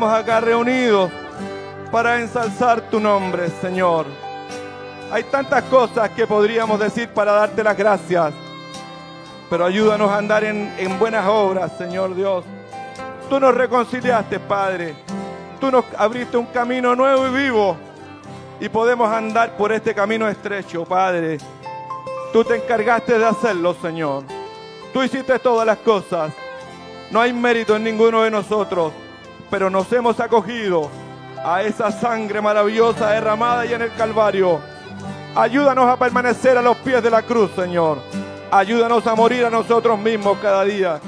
Estamos acá reunidos para ensalzar tu nombre, Señor. Hay tantas cosas que podríamos decir para darte las gracias, pero ayúdanos a andar en, en buenas obras, Señor Dios. Tú nos reconciliaste, Padre. Tú nos abriste un camino nuevo y vivo y podemos andar por este camino estrecho, Padre. Tú te encargaste de hacerlo, Señor. Tú hiciste todas las cosas. No hay mérito en ninguno de nosotros, pero nos hemos acogido a esa sangre maravillosa derramada y en el Calvario. Ayúdanos a permanecer a los pies de la cruz, Señor. Ayúdanos a morir a nosotros mismos cada día.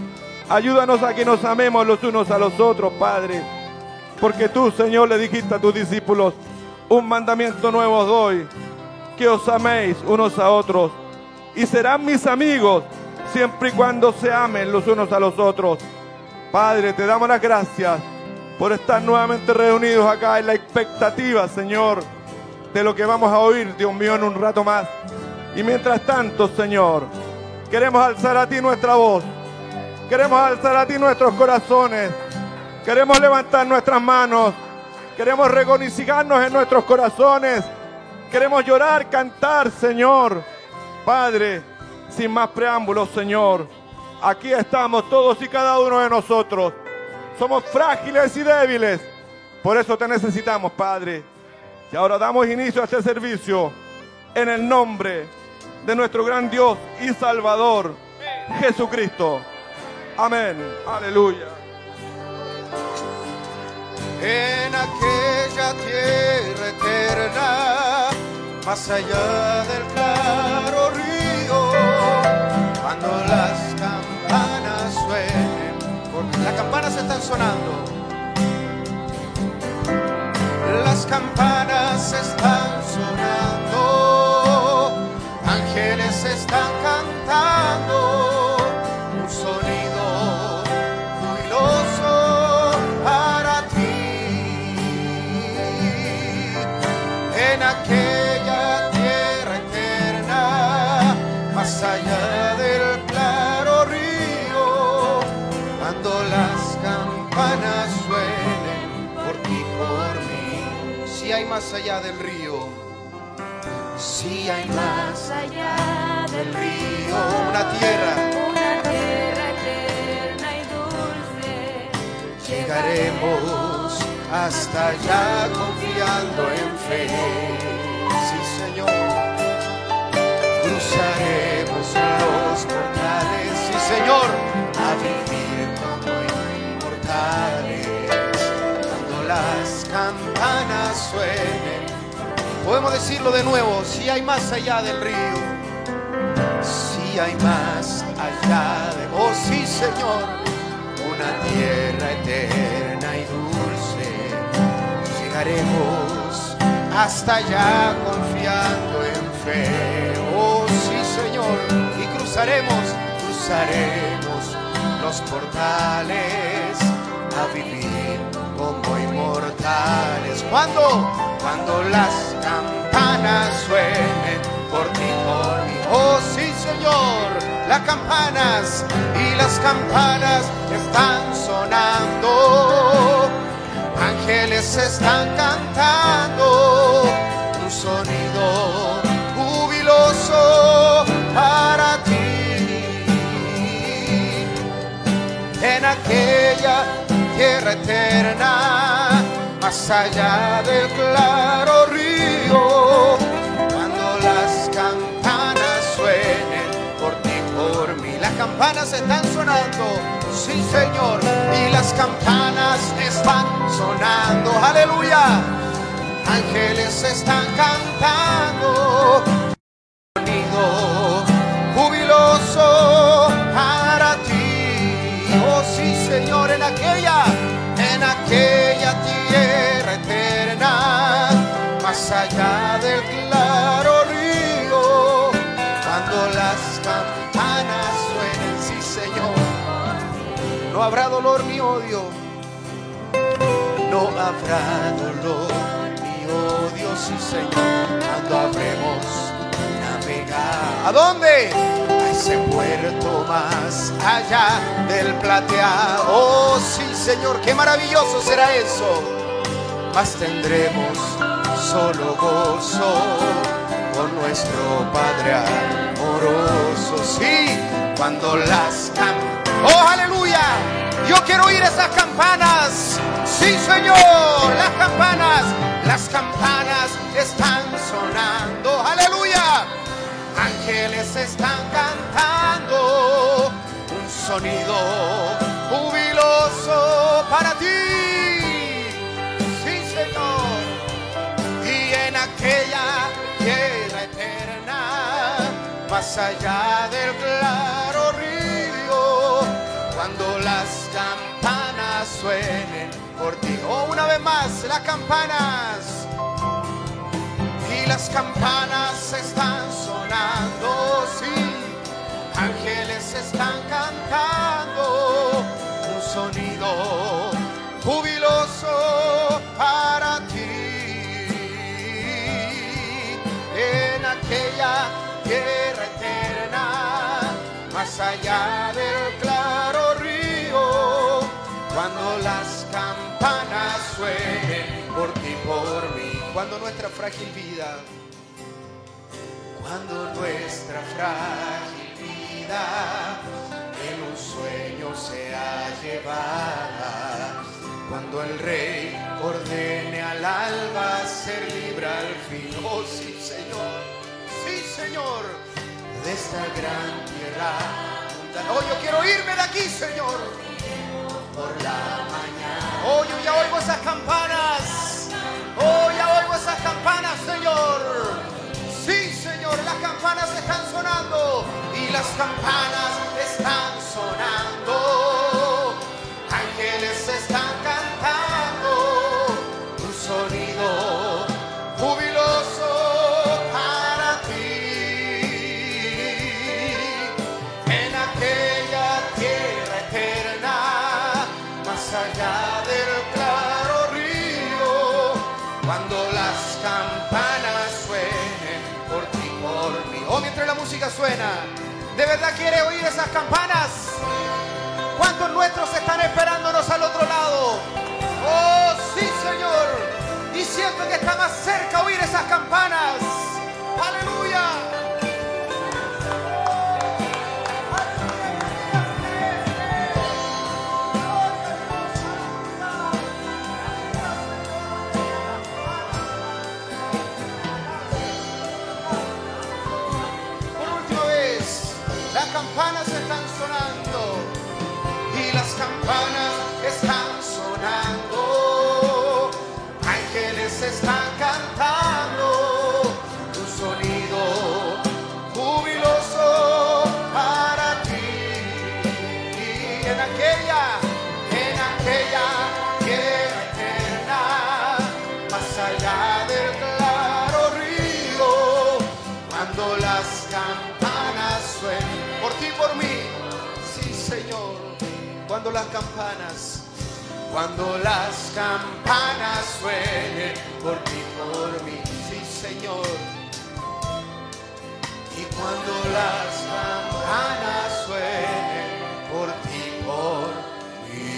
Ayúdanos a que nos amemos los unos a los otros, Padre. Porque tú, Señor, le dijiste a tus discípulos, un mandamiento nuevo os doy, que os améis unos a otros. Y serán mis amigos siempre y cuando se amen los unos a los otros. Padre, te damos las gracias por estar nuevamente reunidos acá en la expectativa, Señor, de lo que vamos a oír, Dios mío, en un rato más. Y mientras tanto, Señor, queremos alzar a ti nuestra voz. Queremos alzar a ti nuestros corazones. Queremos levantar nuestras manos. Queremos regocijarnos en nuestros corazones. Queremos llorar, cantar, Señor. Padre, sin más preámbulos, Señor. Aquí estamos todos y cada uno de nosotros. Somos frágiles y débiles. Por eso te necesitamos, Padre. Y ahora damos inicio a este servicio en el nombre de nuestro gran Dios y Salvador, Jesucristo. Amén. Aleluya. En aquella tierra eterna, más allá del claro río, cuando porque las campanas están sonando. Las campanas están sonando, ángeles están cantando, más allá del río, si hay más Más allá del río, una tierra, una tierra eterna y dulce, llegaremos hasta allá confiando en fe. Sí, Señor, cruzaremos los portales, sí, Señor, suenen, podemos decirlo de nuevo, si hay más allá del río, si hay más allá de vos, sí, Señor. Una tierra eterna y dulce. Llegaremos hasta allá confiando en fe. Oh sí, Señor, y cruzaremos, cruzaremos los portales a vivir inmortales. ¿Cuándo? Cuando las campanas suenen por ti, por mí. Oh sí, Señor, las campanas y las campanas están sonando. Ángeles están cantando un sonido jubiloso para ti. En aquella tierra eterna, más allá del claro río, cuando las campanas suenen por ti, por mí. Las campanas están sonando, sí Señor, y las campanas están sonando, aleluya. Ángeles están cantando, sonido allá del claro río, cuando las campanas suenen, sí Señor, no habrá dolor ni odio, no habrá dolor ni odio, sí Señor, cuando habremos navegar. ¿A dónde? A ese puerto más allá del plateado, oh sí Señor, qué maravilloso será eso. Mas tendremos solo gozo con nuestro Padre amoroso. Sí, cuando las campanas. ¡Oh, aleluya! Yo quiero oír esas campanas. Sí, Señor, las campanas. Las campanas están sonando. ¡Aleluya! Ángeles están cantando un sonido jubiloso para ti. Aquella tierra eterna, más allá del claro río, cuando las campanas suenen por ti. Oh, una vez más, las campanas. Y las campanas están sonando, sí. Ángeles están cantando un sonido más allá del claro río, cuando las campanas suenen por ti, por mí, cuando nuestra frágil vida, cuando nuestra frágil vida en un sueño sea llevada, cuando el rey ordene al alba ser libre al fin. Oh sí, Señor, sí, Señor, de esta gran tierra. Oh, yo quiero irme de aquí, Señor, por la mañana. Oh, yo ya oigo esas campanas. Oh, ya oigo esas campanas, Señor. Sí, Señor, las campanas están sonando y las campanas ¿de verdad quiere oír esas campanas? ¿Cuántos nuestros están esperándonos al otro lado? Oh, sí, Señor. Y siento que está más cerca oír esas campanas. Cuando las campanas, cuando las campanas suenen por ti por mí, sí Señor, y cuando las campanas suenen por ti por mí.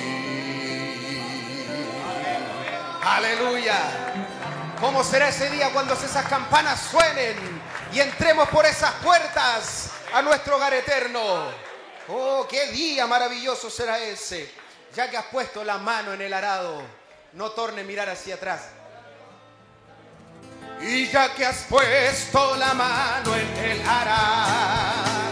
Aleluya. ¿Cómo será ese día cuando esas campanas suenen y entremos por esas puertas a nuestro hogar eterno? Oh, qué día maravilloso será ese. Ya que has puesto la mano en el arado, no torne mirar hacia atrás. Y ya que has puesto la mano en el arado,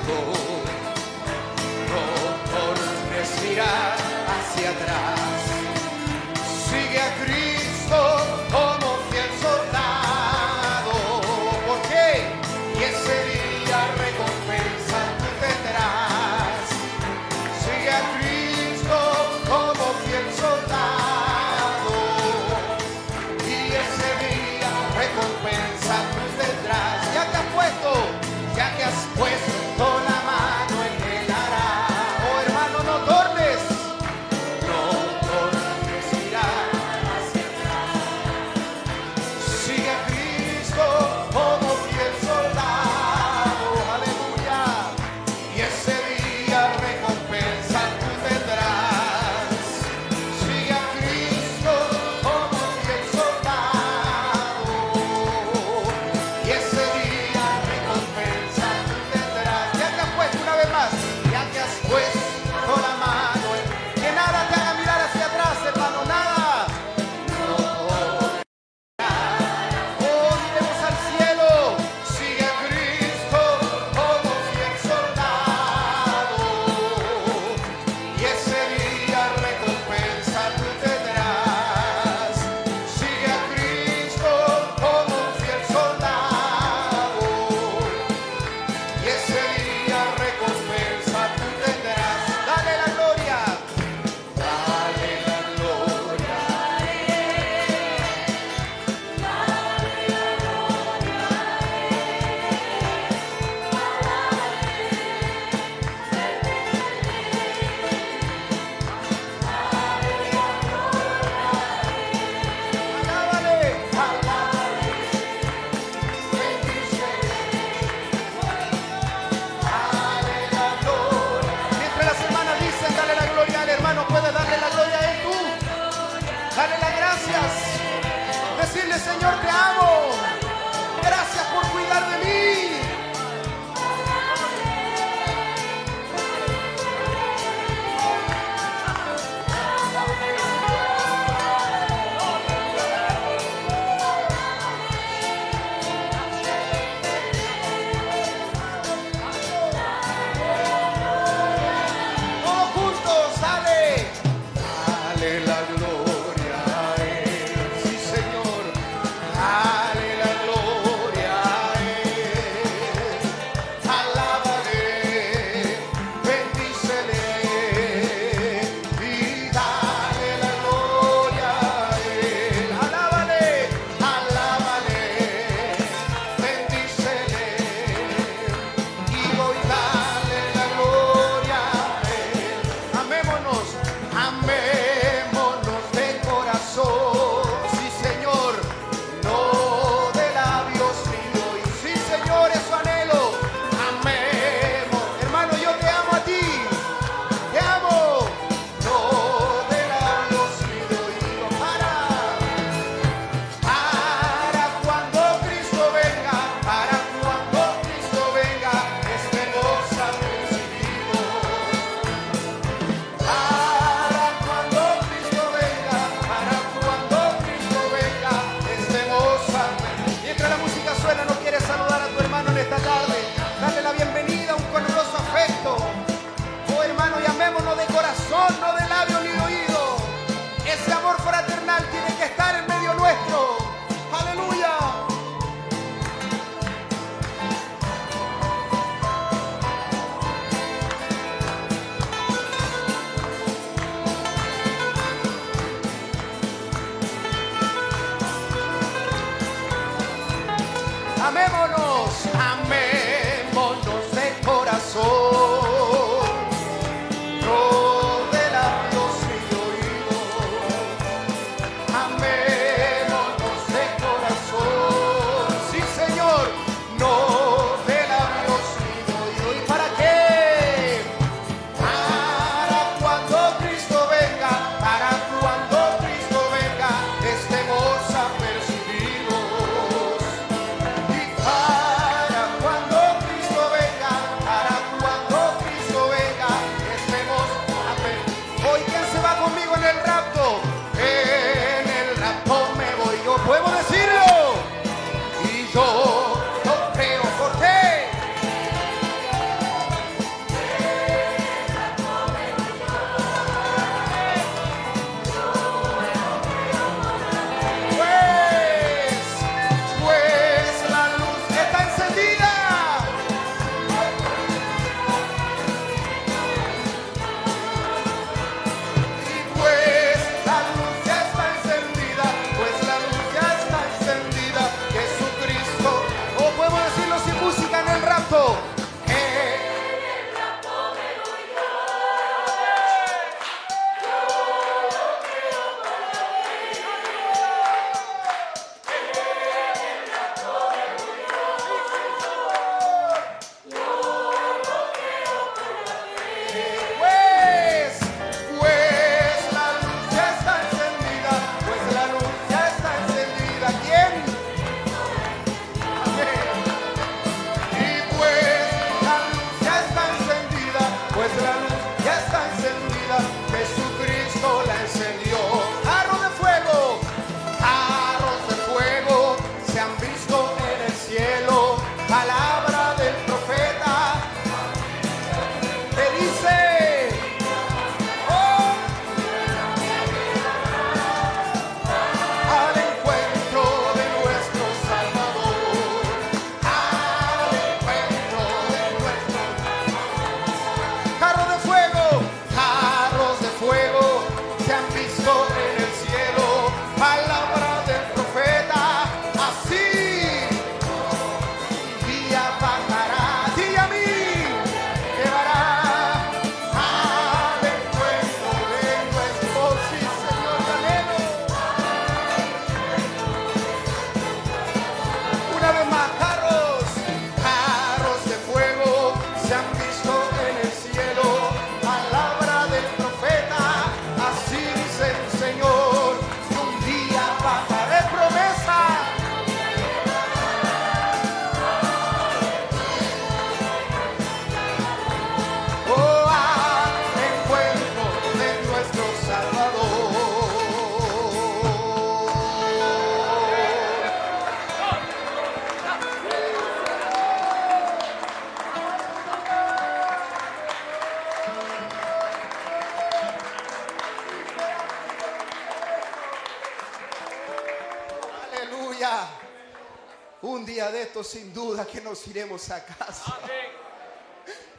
que nos iremos a casa.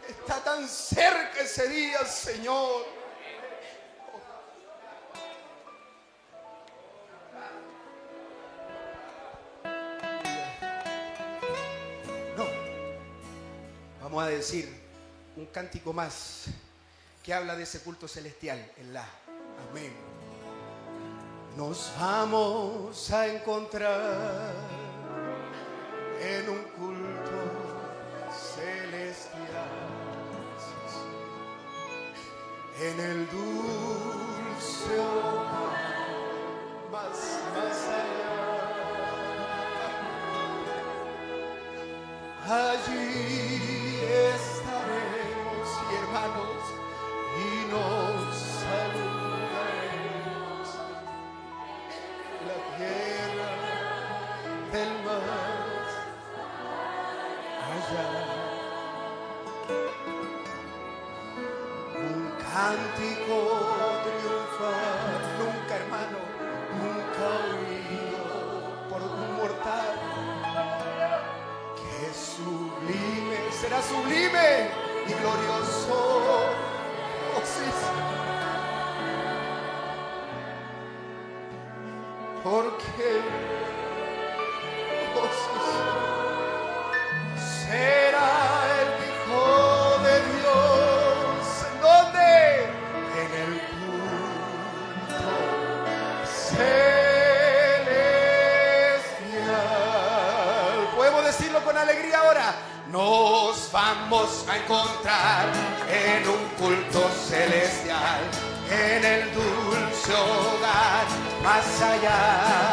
Está tan cerca ese día, Señor. No, vamos a decir un cántico más que habla de ese culto celestial en la. Amén. Nos vamos a encontrar en un culto en el dulce hogar, más, más allá. Allí estaremos y hermanos y no. será sublime y glorioso. Oh, sí. Porque encontrar en un culto celestial, en el dulce hogar más allá.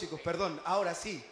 Músicos, perdón, ahora sí.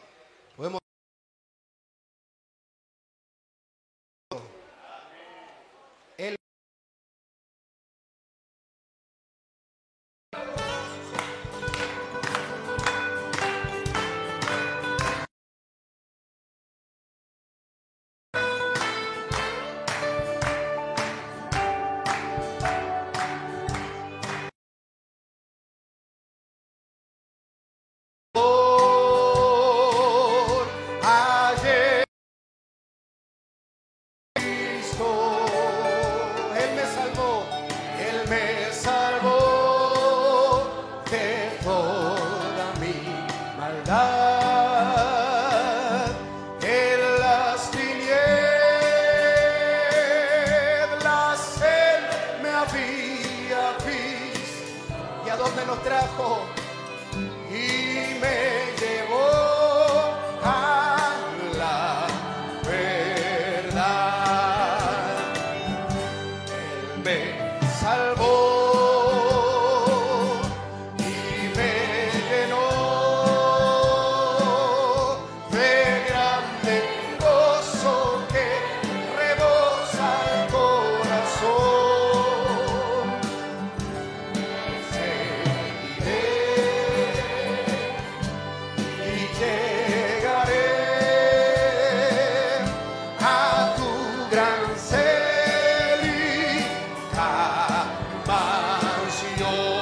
Mansión.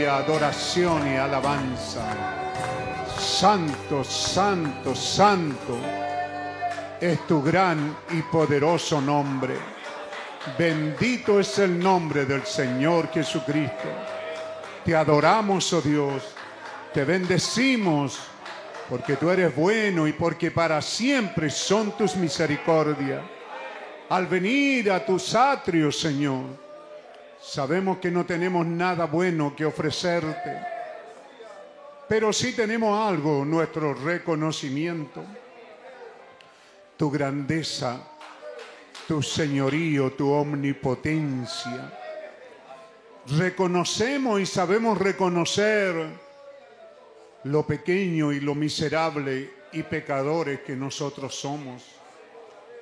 Adoración y alabanza. Santo, santo, santo es tu gran y poderoso nombre. Bendito es el nombre del Señor Jesucristo. Te adoramos, oh Dios. Te bendecimos porque tú eres bueno y porque para siempre son tus misericordias. Al venir a tus atrios, Señor, sabemos que no tenemos nada bueno que ofrecerte, pero sí tenemos algo, nuestro reconocimiento, tu grandeza, tu señorío, tu omnipotencia. Reconocemos y sabemos reconocer lo pequeño y lo miserable y pecadores que nosotros somos.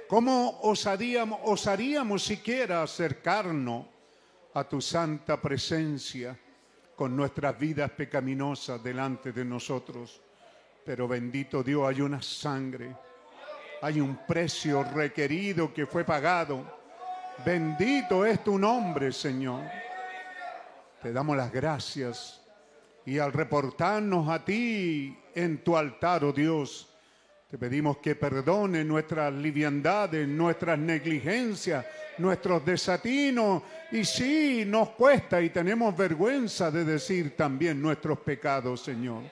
¿Cómo osaríamos, osaríamos siquiera acercarnos a tu santa presencia con nuestras vidas pecaminosas delante de nosotros? Pero bendito Dios, hay una sangre, hay un precio requerido que fue pagado. Bendito es tu nombre, Señor. Te damos las gracias y al reportarnos a ti en tu altar, oh Dios, te pedimos que perdone nuestras liviandades, nuestras negligencias, nuestros desatinos. Y sí, nos cuesta y tenemos vergüenza de decir también nuestros pecados, Señor.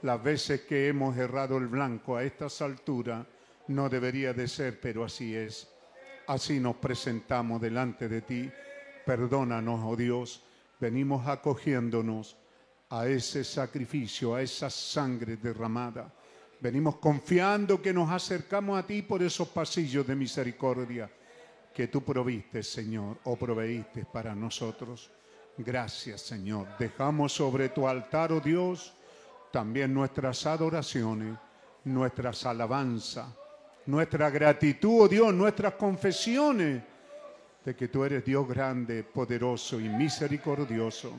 Las veces que hemos errado el blanco a estas alturas no debería de ser, pero así es. Así nos presentamos delante de ti. Perdónanos, oh Dios. Venimos acogiéndonos a ese sacrificio, a esa sangre derramada. Venimos confiando que nos acercamos a ti por esos pasillos de misericordia que tú proviste, Señor, o proveíste para nosotros. Gracias, Señor. Dejamos sobre tu altar, oh Dios, también nuestras adoraciones, nuestras alabanzas, nuestra gratitud, oh Dios, nuestras confesiones de que tú eres Dios grande, poderoso y misericordioso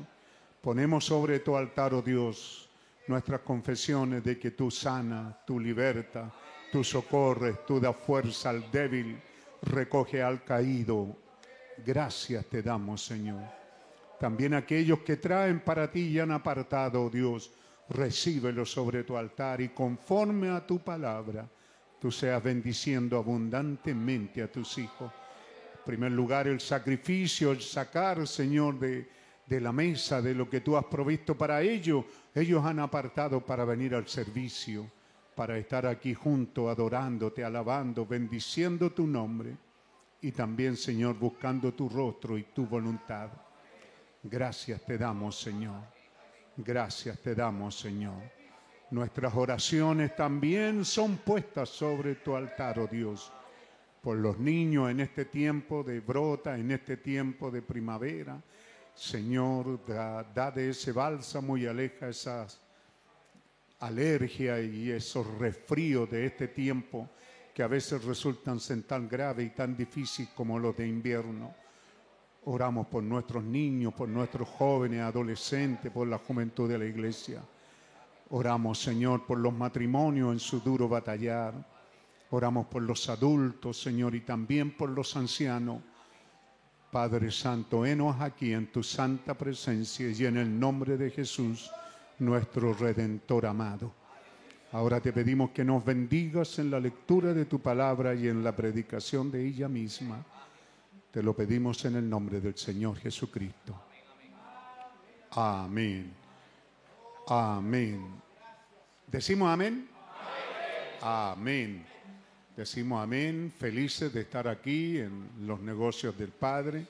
Ponemos sobre tu altar, oh Dios, nuestras confesiones de que tú sana, tú liberta, tú socorres, tú das fuerza al débil, recoge al caído. Gracias te damos, Señor. También aquellos que traen para ti y han apartado, Dios, recíbelos sobre tu altar y conforme a tu palabra, tú seas bendiciendo abundantemente a tus hijos. En primer lugar, el sacrificio, el sacar, Señor, de de la mesa, de lo que tú has provisto para ellos. Ellos han apartado para venir al servicio, para estar aquí junto, adorándote, alabando, bendiciendo tu nombre y también, Señor, buscando tu rostro y tu voluntad. Gracias te damos, Señor. Gracias te damos, Señor. Nuestras oraciones también son puestas sobre tu altar, oh Dios, por los niños en este tiempo de brota, en este tiempo de primavera Señor, da, de ese bálsamo y aleja esas alergias y esos resfríos de este tiempo que a veces resultan ser tan graves y tan difíciles como los de invierno. Oramos por nuestros niños, por nuestros jóvenes, adolescentes, por la juventud de la iglesia. Oramos, Señor, por los matrimonios en su duro batallar. Oramos por los adultos, Señor, y también por los ancianos Padre Santo, enos aquí en tu santa presencia y en el nombre de Jesús, nuestro Redentor amado. Ahora te pedimos que nos bendigas en la lectura de tu palabra y en la predicación de ella misma. Te lo pedimos en el nombre del Señor Jesucristo. Amén. Amén. ¿Decimos amén? Amén. Decimos amén, felices de estar aquí en los negocios del Padre,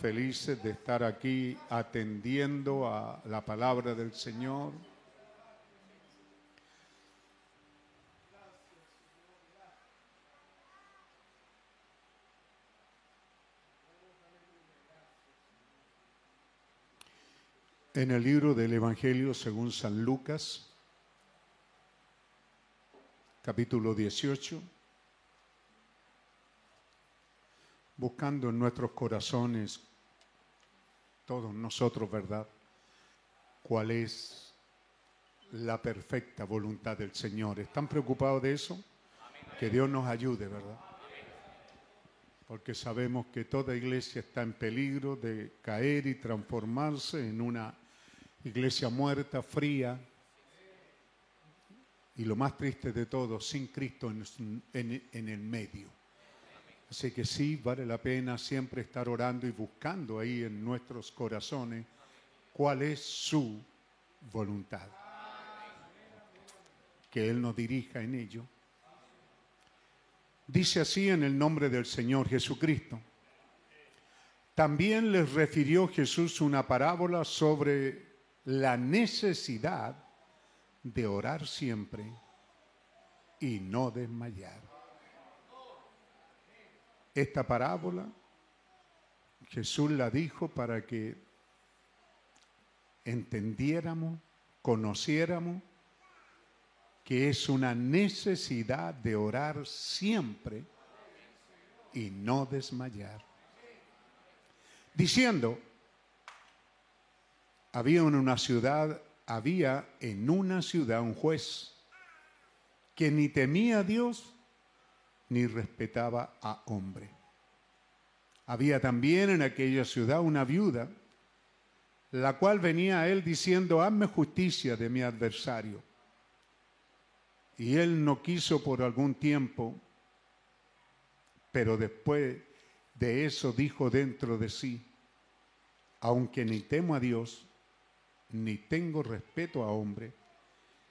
felices de estar aquí atendiendo a la palabra del Señor. En el libro del Evangelio según San Lucas, capítulo 18. Buscando en nuestros corazones, todos nosotros, ¿verdad? ¿Cuál es la perfecta voluntad del Señor? ¿Están preocupados de eso? Que Dios nos ayude, ¿verdad? Porque sabemos que toda iglesia está en peligro de caer y transformarse en una iglesia muerta, fría, y lo más triste de todo, sin Cristo en, en- en el medio. Así que sí, vale la pena siempre estar orando y buscando ahí en nuestros corazones cuál es su voluntad. Que Él nos dirija en ello. Dice así en el nombre del Señor Jesucristo. También les refirió Jesús una parábola sobre la necesidad de orar siempre y no desmayar. Esta parábola Jesús la dijo para que entendiéramos, conociéramos que es una necesidad de orar siempre y no desmayar. Diciendo, había en una ciudad, había en una ciudad un juez que ni temía a Dios ni respetaba a hombre. Había también en aquella ciudad una viuda, la cual venía a él diciendo, hazme justicia de mi adversario. Y él no quiso por algún tiempo, pero después de eso dijo dentro de sí, aunque ni temo a Dios, ni tengo respeto a hombre,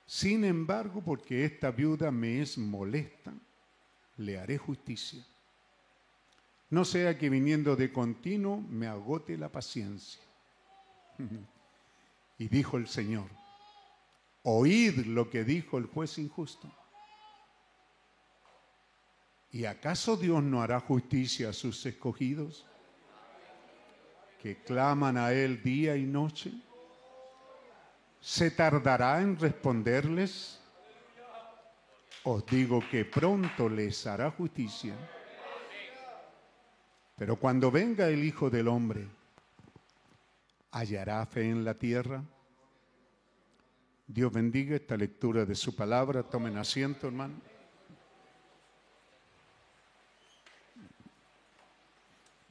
sin embargo, porque esta viuda me es molesta, le haré justicia. No sea que viniendo de continuo me agote la paciencia. Y dijo el Señor, oíd lo que dijo el juez injusto. ¿Y acaso Dios no hará justicia a sus escogidos que claman a Él día y noche? ¿Se tardará en responderles? Os digo que pronto les hará justicia. Pero cuando venga el Hijo del Hombre, ¿hallará fe en la tierra? Dios bendiga esta lectura de su palabra. Tomen asiento, hermano.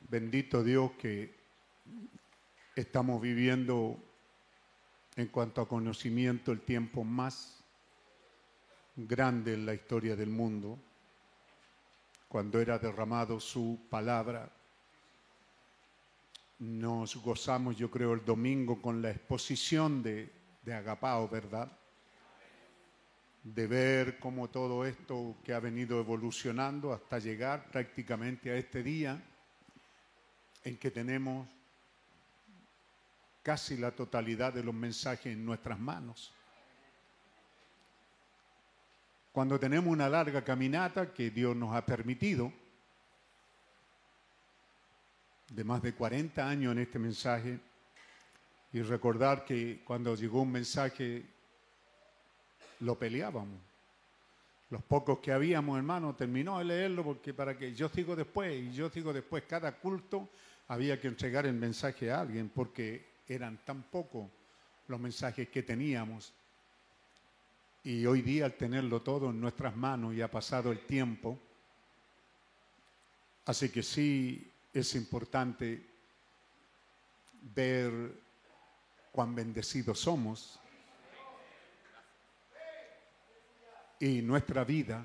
Bendito Dios que estamos viviendo en cuanto a conocimiento el tiempo más grande en la historia del mundo, cuando era derramado su palabra. Nos gozamos, yo creo, el domingo con la exposición de, de Agapao, ¿verdad? De ver cómo todo esto que ha venido evolucionando hasta llegar prácticamente a este día en que tenemos casi la totalidad de los mensajes en nuestras manos. Cuando tenemos una larga caminata que Dios nos ha permitido, de más de 40 años en este mensaje, y recordar que cuando llegó un mensaje lo peleábamos. Los pocos que habíamos, hermano, terminó de leerlo porque para que yo sigo después y yo sigo después, cada culto había que entregar el mensaje a alguien porque eran tan pocos los mensajes que teníamos. Y hoy día al tenerlo todo en nuestras manos y ha pasado el tiempo, así que sí es importante ver cuán bendecidos somos y nuestra vida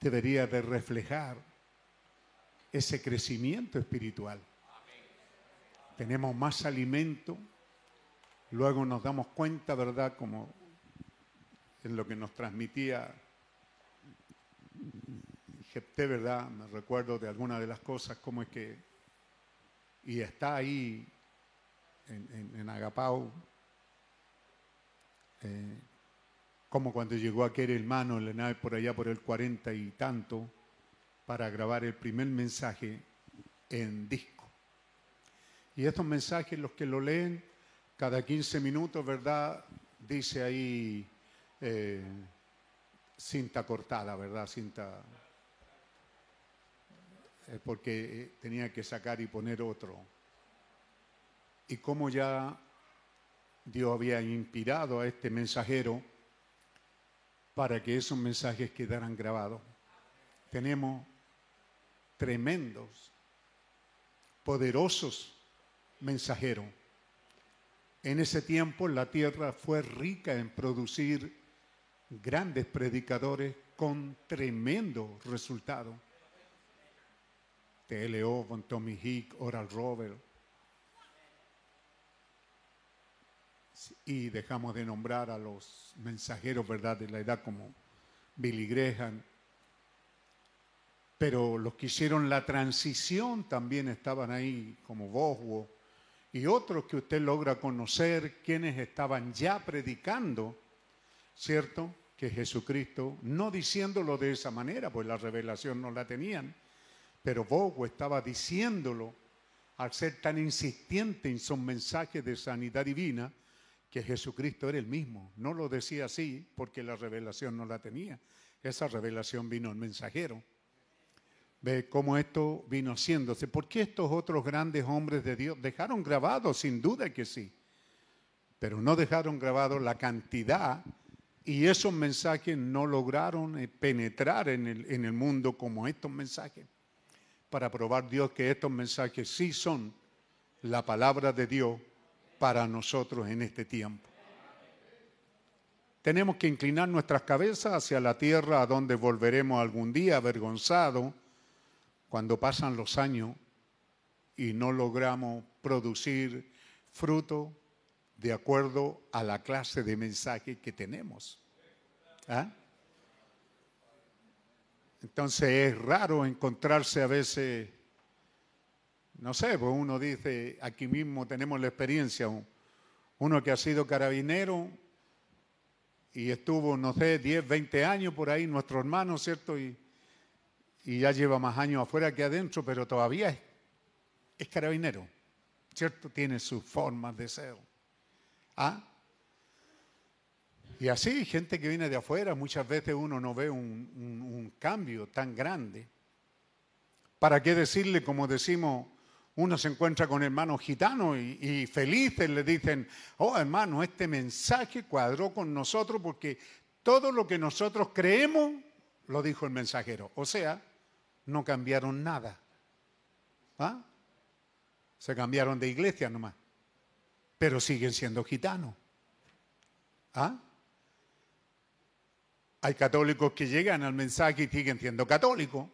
debería de reflejar ese crecimiento espiritual. Tenemos más alimento, luego nos damos cuenta, ¿verdad? Como en lo que nos transmitía Jepté, ¿verdad? Me recuerdo de algunas de las cosas, como es que, y está ahí en, Agapao, eh, como cuando llegó aquel hermano en la nave por allá por el cuarenta y tanto, para grabar el primer mensaje en disco. Y estos mensajes, los que lo leen, cada 15 minutos, ¿verdad? Dice ahí eh, cinta cortada, ¿verdad? Cinta. eh, porque eh, tenía que sacar y poner otro. Y como ya Dios había inspirado a este mensajero para que esos mensajes quedaran grabados. Tenemos tremendos, poderosos mensajeros. En ese tiempo la tierra fue rica en producir grandes predicadores con tremendo resultado. T.L. Owen, Tommy Hick, Oral Robert. Y dejamos de nombrar a los mensajeros, ¿verdad?, de la edad como Billy Graham. Pero los que hicieron la transición también estaban ahí, como Boswo, y otros que usted logra conocer, quienes estaban ya predicando, ¿cierto? Que Jesucristo, no diciéndolo de esa manera, pues la revelación no la tenían, pero Bogo estaba diciéndolo al ser tan insistente en su mensaje de sanidad divina, que Jesucristo era el mismo. No lo decía así porque la revelación no la tenía. Esa revelación vino el mensajero. Ve cómo esto vino haciéndose. ¿Por qué estos otros grandes hombres de Dios dejaron grabado? Sin duda que sí. Pero no dejaron grabado la cantidad y esos mensajes no lograron eh, penetrar en el, en el mundo como estos mensajes. Para probar Dios que estos mensajes sí son la palabra de Dios para nosotros en este tiempo. Tenemos que inclinar nuestras cabezas hacia la tierra a donde volveremos algún día avergonzados cuando pasan los años y no logramos producir fruto de acuerdo a la clase de mensaje que tenemos. ¿Ah? Entonces es raro encontrarse a veces, no sé, pues uno dice, aquí mismo tenemos la experiencia, uno que ha sido carabinero y estuvo, no sé, 10, 20 años por ahí, nuestro hermano, ¿cierto? Y, ya lleva más años afuera que adentro, pero todavía es, es carabinero, ¿cierto? Tiene sus formas de ser. ¿Ah? Y así, gente que viene de afuera, muchas veces uno no ve un, cambio tan grande. ¿Para qué decirle, como decimos, uno se encuentra con hermanos gitanos y, y felices le dicen, oh hermano, este mensaje cuadró con nosotros porque todo lo que nosotros creemos lo dijo el mensajero. O sea, no cambiaron nada. ¿Ah? Se cambiaron de iglesia nomás. Pero siguen siendo gitanos. ¿Ah? Hay católicos que llegan al mensaje y siguen siendo católicos.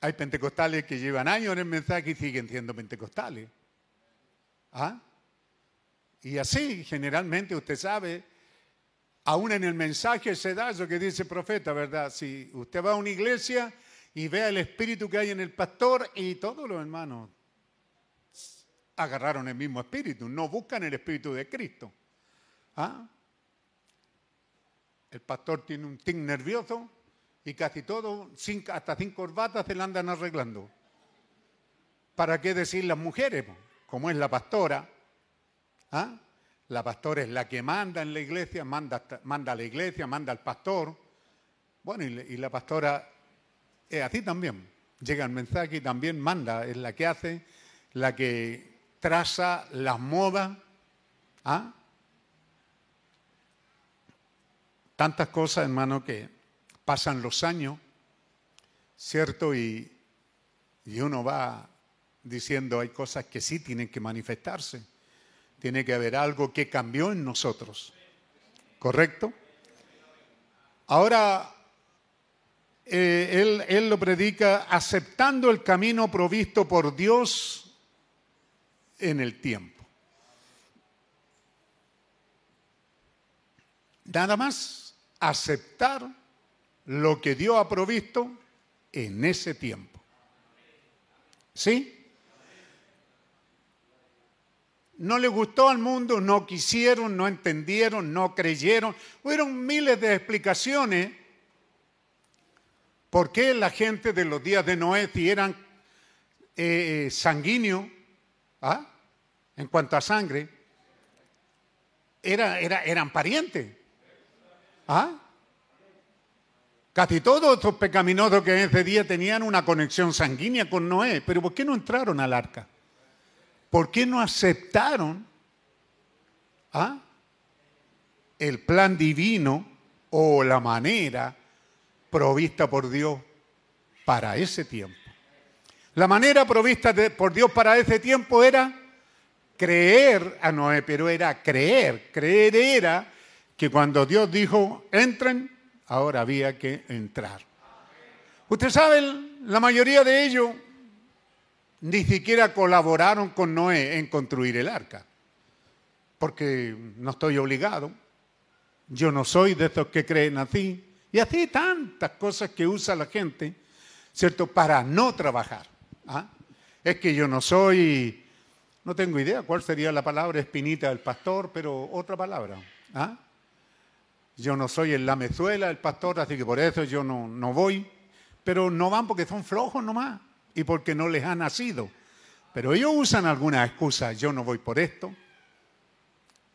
Hay pentecostales que llevan años en el mensaje y siguen siendo pentecostales. ¿Ah? Y así, generalmente, usted sabe, aún en el mensaje se da eso que dice el profeta, ¿verdad? Si usted va a una iglesia y ve el espíritu que hay en el pastor y todos los hermanos agarraron el mismo espíritu, no buscan el espíritu de Cristo. ¿Ah? El pastor tiene un tic nervioso y casi todo, hasta sin corbata, se la andan arreglando. ¿Para qué decir las mujeres? Como es la pastora. ¿ah? La pastora es la que manda en la iglesia, manda, manda a la iglesia, manda al pastor. Bueno, y, y la pastora es así también. Llega el mensaje y también manda, es la que hace, la que traza las modas. ¿ah? Tantas cosas, hermano, que pasan los años, ¿cierto? Y, y uno va diciendo, hay cosas que sí tienen que manifestarse. Tiene que haber algo que cambió en nosotros. ¿Correcto? Ahora, eh, él, él lo predica aceptando el camino provisto por Dios en el tiempo. Nada más aceptar lo que Dios ha provisto en ese tiempo. ¿Sí? No le gustó al mundo, no quisieron, no entendieron, no creyeron. Fueron miles de explicaciones por qué la gente de los días de Noé, si eran eh, sanguíneos, ¿ah? en cuanto a sangre, era, era- eran parientes. ¿Ah? Casi todos estos pecaminosos que en ese día tenían una conexión sanguínea con Noé, pero ¿por qué no entraron al arca? ¿Por qué no aceptaron ah, el plan divino o la manera provista por Dios para ese tiempo. La manera provista por Dios para ese tiempo era creer a Noé, pero era creer. Creer era que cuando Dios dijo, entren, ahora había que entrar. Usted sabe, la mayoría de ellos ni siquiera colaboraron con Noé en construir el arca, porque no estoy obligado, yo no soy de esos que creen así, y así tantas cosas que usa la gente, ¿cierto?, para no trabajar. ¿Ah? Es que yo no soy, no tengo idea cuál sería la palabra espinita del pastor, pero otra palabra. ¿ah? Yo no soy el lamezuela del pastor, así que por eso yo no, no voy. Pero no van porque son flojos nomás y porque no les ha nacido. Pero ellos usan alguna excusa. Yo no voy por esto.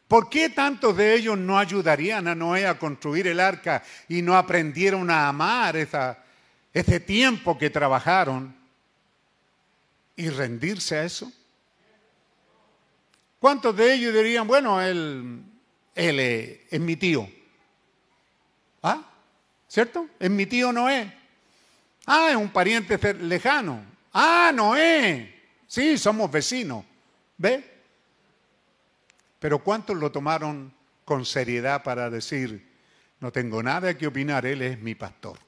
¿Por qué tantos de ellos no ayudarían a Noé a construir el arca y no aprendieron a amar ese tiempo que trabajaron y rendirse a eso? ¿Cuántos de ellos dirían, bueno, él, es mi tío? ¿Ah? ¿Cierto? Es mi tío Noé. Ah, es un pariente lejano. Ah, Noé. Sí, somos vecinos. ¿Ve? Pero ¿cuántos lo tomaron con seriedad para decir, no tengo nada que opinar, él es mi pastor?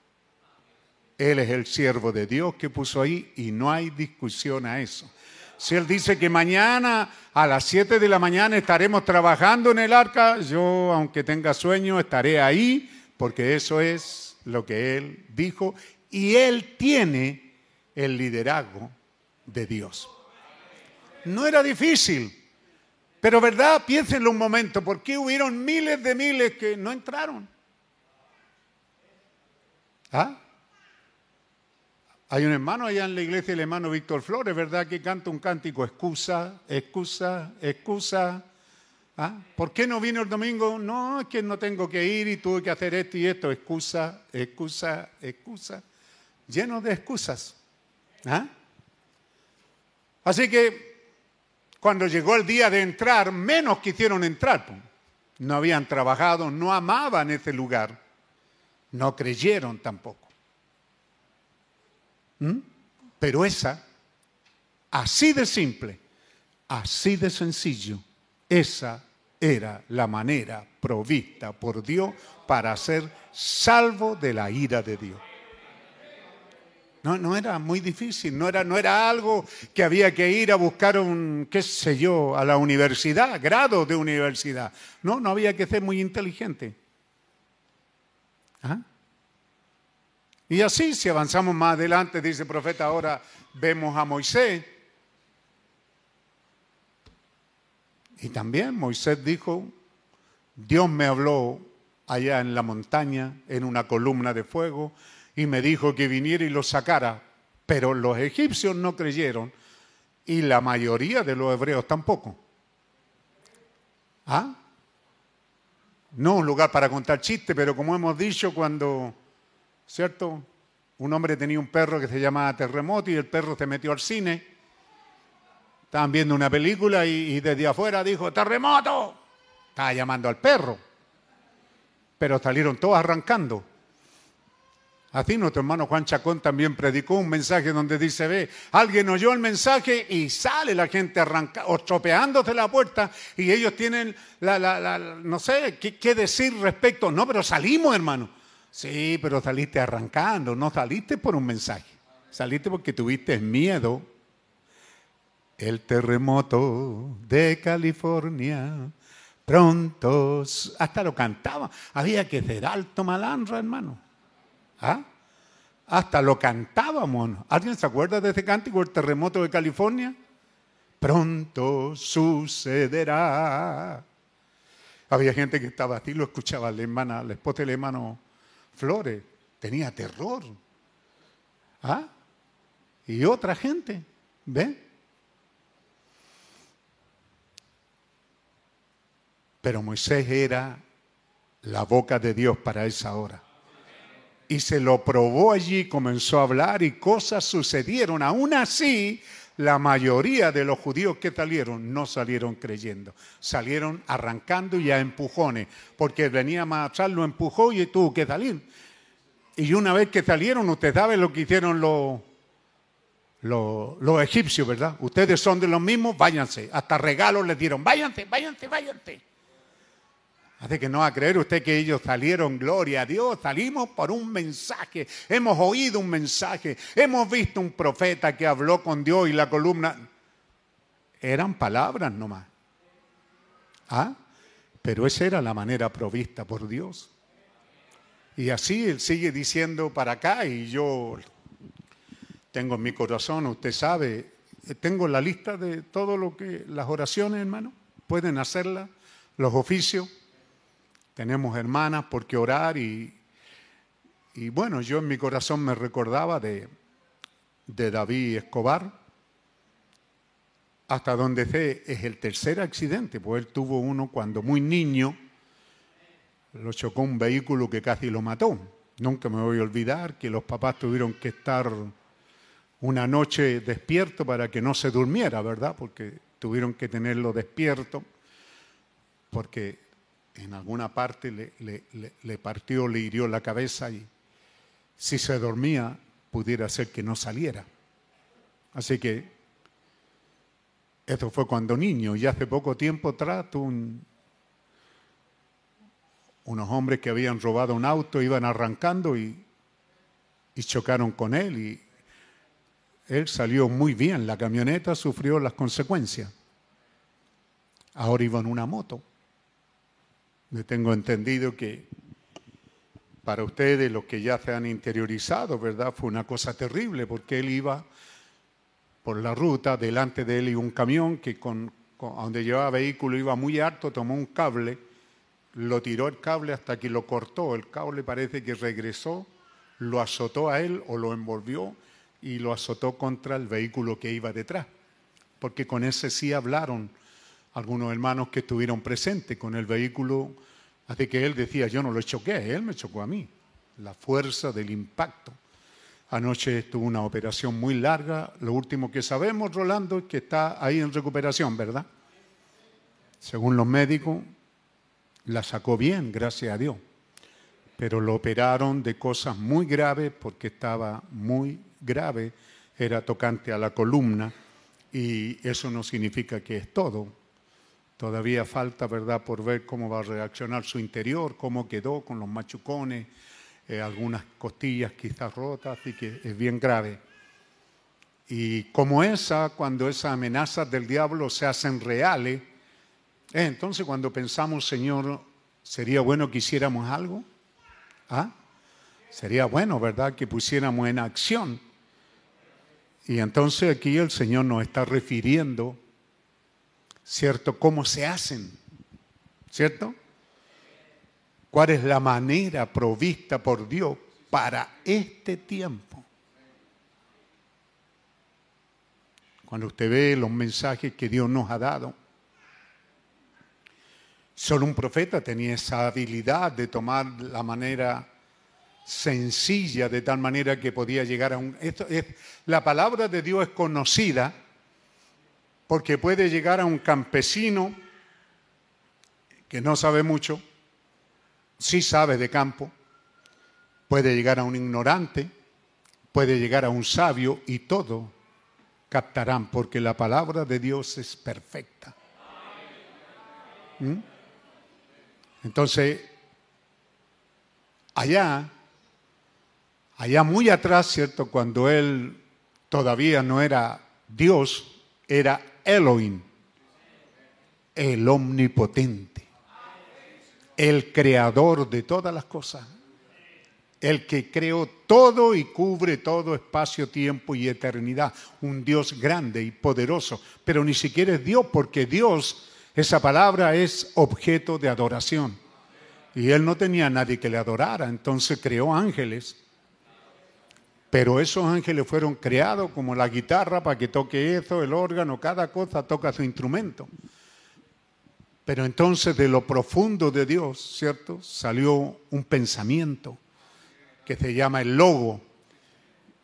Él es el siervo de Dios que puso ahí y no hay discusión a eso. Si Él dice que mañana a las 7 de la mañana estaremos trabajando en el arca, yo aunque tenga sueño estaré ahí porque eso es lo que Él dijo y Él tiene el liderazgo de Dios. No era difícil, pero verdad, piénsenlo un momento, ¿por qué hubieron miles de miles que no entraron? ¿Ah? Hay un hermano allá en la iglesia, el hermano Víctor Flores, ¿verdad? Que canta un cántico, excusa, excusa, excusa. ¿Ah? ¿Por qué no vino el domingo? No, es que no tengo que ir y tuve que hacer esto y esto. Excusa, excusa, excusa. Lleno de excusas. ¿Ah? Así que cuando llegó el día de entrar, menos quisieron entrar. No habían trabajado, no amaban ese lugar. No creyeron tampoco. ¿Mm? Pero esa, así de simple, así de sencillo, esa era la manera provista por Dios para ser salvo de la ira de Dios. No, no era muy difícil, no era, no era algo que había que ir a buscar un, qué sé yo, a la universidad, grado de universidad. No, no había que ser muy inteligente. ¿Ah? Y así, si avanzamos más adelante, dice el profeta, ahora vemos a Moisés. Y también Moisés dijo, Dios me habló allá en la montaña, en una columna de fuego, y me dijo que viniera y lo sacara. Pero los egipcios no creyeron y la mayoría de los hebreos tampoco. ¿Ah? No un lugar para contar chistes, pero como hemos dicho, cuando, ¿cierto? Un hombre tenía un perro que se llamaba Terremoto y el perro se metió al cine. Estaban viendo una película y, desde afuera dijo, Terremoto. Estaba llamando al perro. Pero salieron todos arrancando. Así nuestro hermano Juan Chacón también predicó un mensaje donde dice, ve, alguien oyó el mensaje y sale la gente arranca, o tropeándose la puerta y ellos tienen, la, la- la- no sé, ¿qué, qué decir respecto. No, pero salimos, hermano. Sí, pero saliste arrancando, no saliste por un mensaje. Saliste porque tuviste miedo. El terremoto de California, pronto, hasta lo cantaba. Había que ser alto malandro, hermano. ¿Ah? Hasta lo cantábamos. ¿Alguien se acuerda de ese cántico, el terremoto de California? Pronto sucederá. Había gente que estaba así, lo escuchaba la hermana, la esposa del hermano Flores. Tenía terror. ¿Ah? Y otra gente, ¿ve? Pero Moisés era la boca de Dios para esa hora y se lo probó allí, comenzó a hablar y cosas sucedieron. Aún así, la mayoría de los judíos que salieron no salieron creyendo, salieron arrancando y a empujones, porque venía más atrás, lo empujó y tuvo que salir. Y una vez que salieron, usted sabe lo que hicieron los, los, los egipcios, ¿verdad? Ustedes son de los mismos, váyanse. Hasta regalos les dieron, váyanse, váyanse, váyanse. Hace que no a creer usted que ellos salieron, gloria a Dios, salimos por un mensaje, hemos oído un mensaje, hemos visto un profeta que habló con Dios y la columna. Eran palabras nomás. ¿Ah? Pero esa era la manera provista por Dios. Y así él sigue diciendo para acá y yo tengo en mi corazón, usted sabe, tengo la lista de todo lo que, las oraciones, hermano, pueden hacerlas, los oficios tenemos hermanas por qué orar y, bueno, yo en mi corazón me recordaba de, de David Escobar, hasta donde sé es el tercer accidente, pues él tuvo uno cuando muy niño, lo chocó un vehículo que casi lo mató. Nunca me voy a olvidar que los papás tuvieron que estar una noche despierto para que no se durmiera, ¿verdad? Porque tuvieron que tenerlo despierto, porque en alguna parte le, partió, le hirió la cabeza y si se dormía pudiera ser que no saliera. Así que esto fue cuando niño y hace poco tiempo un, unos hombres que habían robado un auto iban arrancando y, y chocaron con él y él salió muy bien, la camioneta sufrió las consecuencias. Ahora iba en una moto. Yo tengo entendido que para ustedes, los que ya se han interiorizado, ¿verdad? Fue una cosa terrible porque él iba por la ruta, delante de él y un camión que con, con, donde llevaba vehículo iba muy alto, tomó un cable, lo tiró el cable hasta que lo cortó. El cable parece que regresó, lo azotó a él o lo envolvió y lo azotó contra el vehículo que iba detrás. Porque con ese sí hablaron algunos hermanos que estuvieron presentes con el vehículo, así que él decía, yo no lo choqué, él me chocó a mí, la fuerza del impacto. Anoche tuvo una operación muy larga, lo último que sabemos, Rolando, es que está ahí en recuperación, ¿verdad? Según los médicos, la sacó bien, gracias a Dios, pero lo operaron de cosas muy graves porque estaba muy grave, era tocante a la columna y eso no significa que es todo, Todavía falta, ¿verdad?, por ver cómo va a reaccionar su interior, cómo quedó con los machucones, eh, algunas costillas quizás rotas, así que es bien grave. Y como esa, cuando esas amenazas del diablo se hacen reales, eh, entonces cuando pensamos, Señor, ¿sería bueno que hiciéramos algo? ¿Ah? Sería bueno, ¿verdad?, que pusiéramos en acción. Y entonces aquí el Señor nos está refiriendo ¿cierto? ¿Cómo se hacen? ¿Cierto? ¿Cuál es la manera provista por Dios para este tiempo? Cuando usted ve los mensajes que Dios nos ha dado, solo un profeta tenía esa habilidad de tomar la manera sencilla, de tal manera que podía llegar a un... Esto es, la palabra de Dios es conocida porque puede llegar a un campesino que no sabe mucho, sí sabe de campo, puede llegar a un ignorante, puede llegar a un sabio y todo captarán porque la palabra de Dios es perfecta. ¿Mm? Entonces, allá, allá muy atrás, ¿cierto? Cuando él todavía no era Dios, era Elohim, el omnipotente, el creador de todas las cosas, el que creó todo y cubre todo espacio, tiempo y eternidad, un Dios grande y poderoso, pero ni siquiera es Dios, porque Dios, esa palabra es objeto de adoración. Y él no tenía a nadie que le adorara, entonces creó ángeles pero esos ángeles fueron creados como la guitarra para que toque eso, el órgano, cada cosa toca su instrumento. Pero entonces de lo profundo de Dios, ¿cierto? Salió un pensamiento que se llama el logo.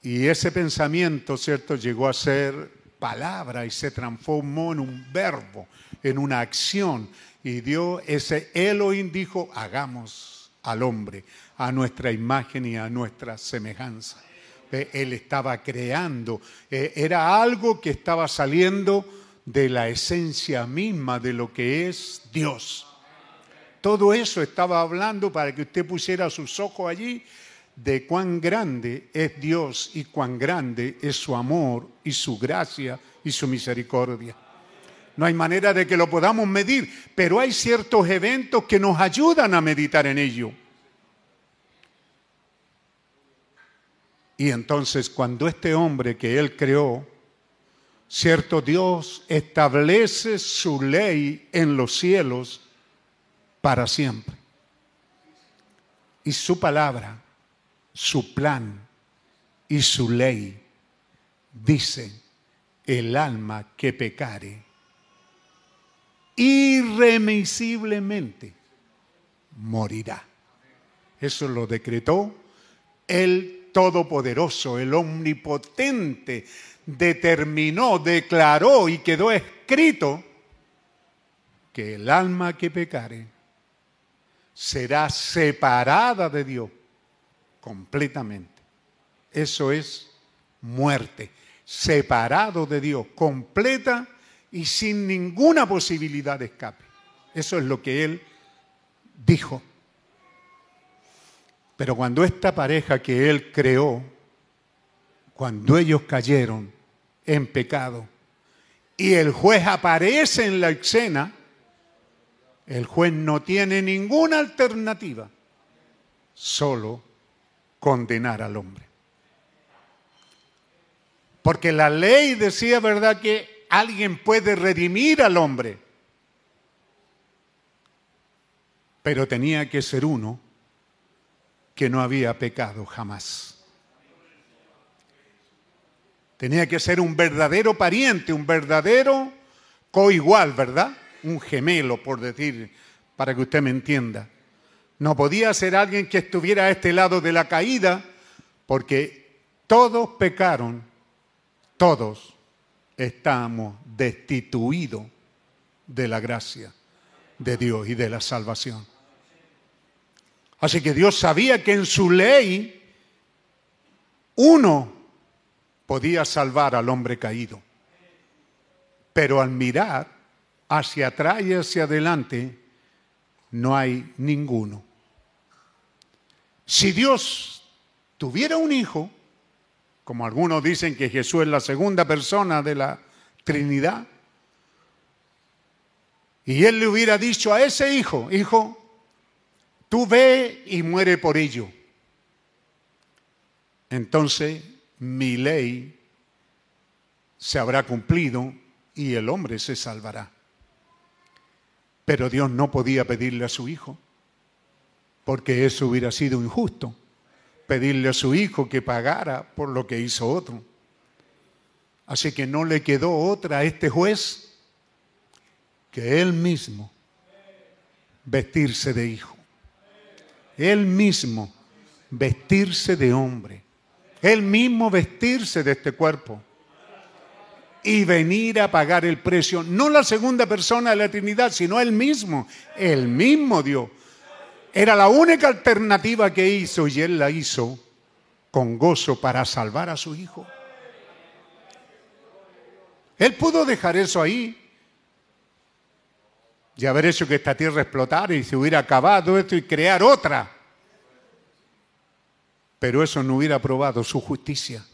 Y ese pensamiento, ¿cierto? Llegó a ser palabra y se transformó en un verbo, en una acción. Y Dios, ese Elohim dijo, hagamos al hombre a nuestra imagen y a nuestra semejanza. Él estaba creando, eh, era algo que estaba saliendo de la esencia misma de lo que es Dios. Todo eso estaba hablando para que usted pusiera sus ojos allí de cuán grande es Dios y cuán grande es su amor y su gracia y su misericordia. No hay manera de que lo podamos medir, pero hay ciertos eventos que nos ayudan a meditar en ello. Y entonces cuando este hombre que él creó, cierto Dios establece su ley en los cielos para siempre. Y su palabra, su plan y su ley dice, el alma que pecare irremisiblemente morirá. Eso lo decretó el Todopoderoso, el Omnipotente, determinó, declaró y quedó escrito que el alma que pecare será separada de Dios completamente. Eso es muerte, separado de Dios, completa y sin ninguna posibilidad de escape. Eso es lo que él dijo. Pero cuando esta pareja que él creó, cuando ellos cayeron en pecado, y el juez aparece en la escena, el juez no tiene ninguna alternativa, solo condenar al hombre. Porque la ley decía, ¿verdad?, que alguien puede redimir al hombre. Pero tenía que ser uno que no había pecado jamás. Tenía que ser un verdadero pariente, un verdadero coigual, ¿verdad? Un gemelo, por decir, para que usted me entienda. No podía ser alguien que estuviera a este lado de la caída, porque todos pecaron, todos estamos destituidos de la gracia de Dios y de la salvación. Así que Dios sabía que en su ley uno podía salvar al hombre caído. Pero al mirar hacia atrás y hacia adelante, no hay ninguno. Si Dios tuviera un hijo, como algunos dicen que Jesús es la segunda persona de la Trinidad, y él le hubiera dicho a ese hijo, hijo, tú ve y muere por ello. Entonces mi ley se habrá cumplido y el hombre se salvará. Pero Dios no podía pedirle a su hijo porque eso hubiera sido injusto, pedirle a su hijo que pagara por lo que hizo otro. Así que no le quedó otra a este juez que él mismo vestirse de hijo, él mismo vestirse de hombre, él mismo vestirse de este cuerpo. Y venir a pagar el precio, no la segunda persona de la Trinidad, sino él mismo, el mismo Dios era la única alternativa que hizo y él la hizo con gozo para salvar a su hijo. Él pudo dejar eso ahí y haber hecho que esta tierra explotara y se hubiera acabado esto y crear otra. Pero eso no hubiera probado su justicia.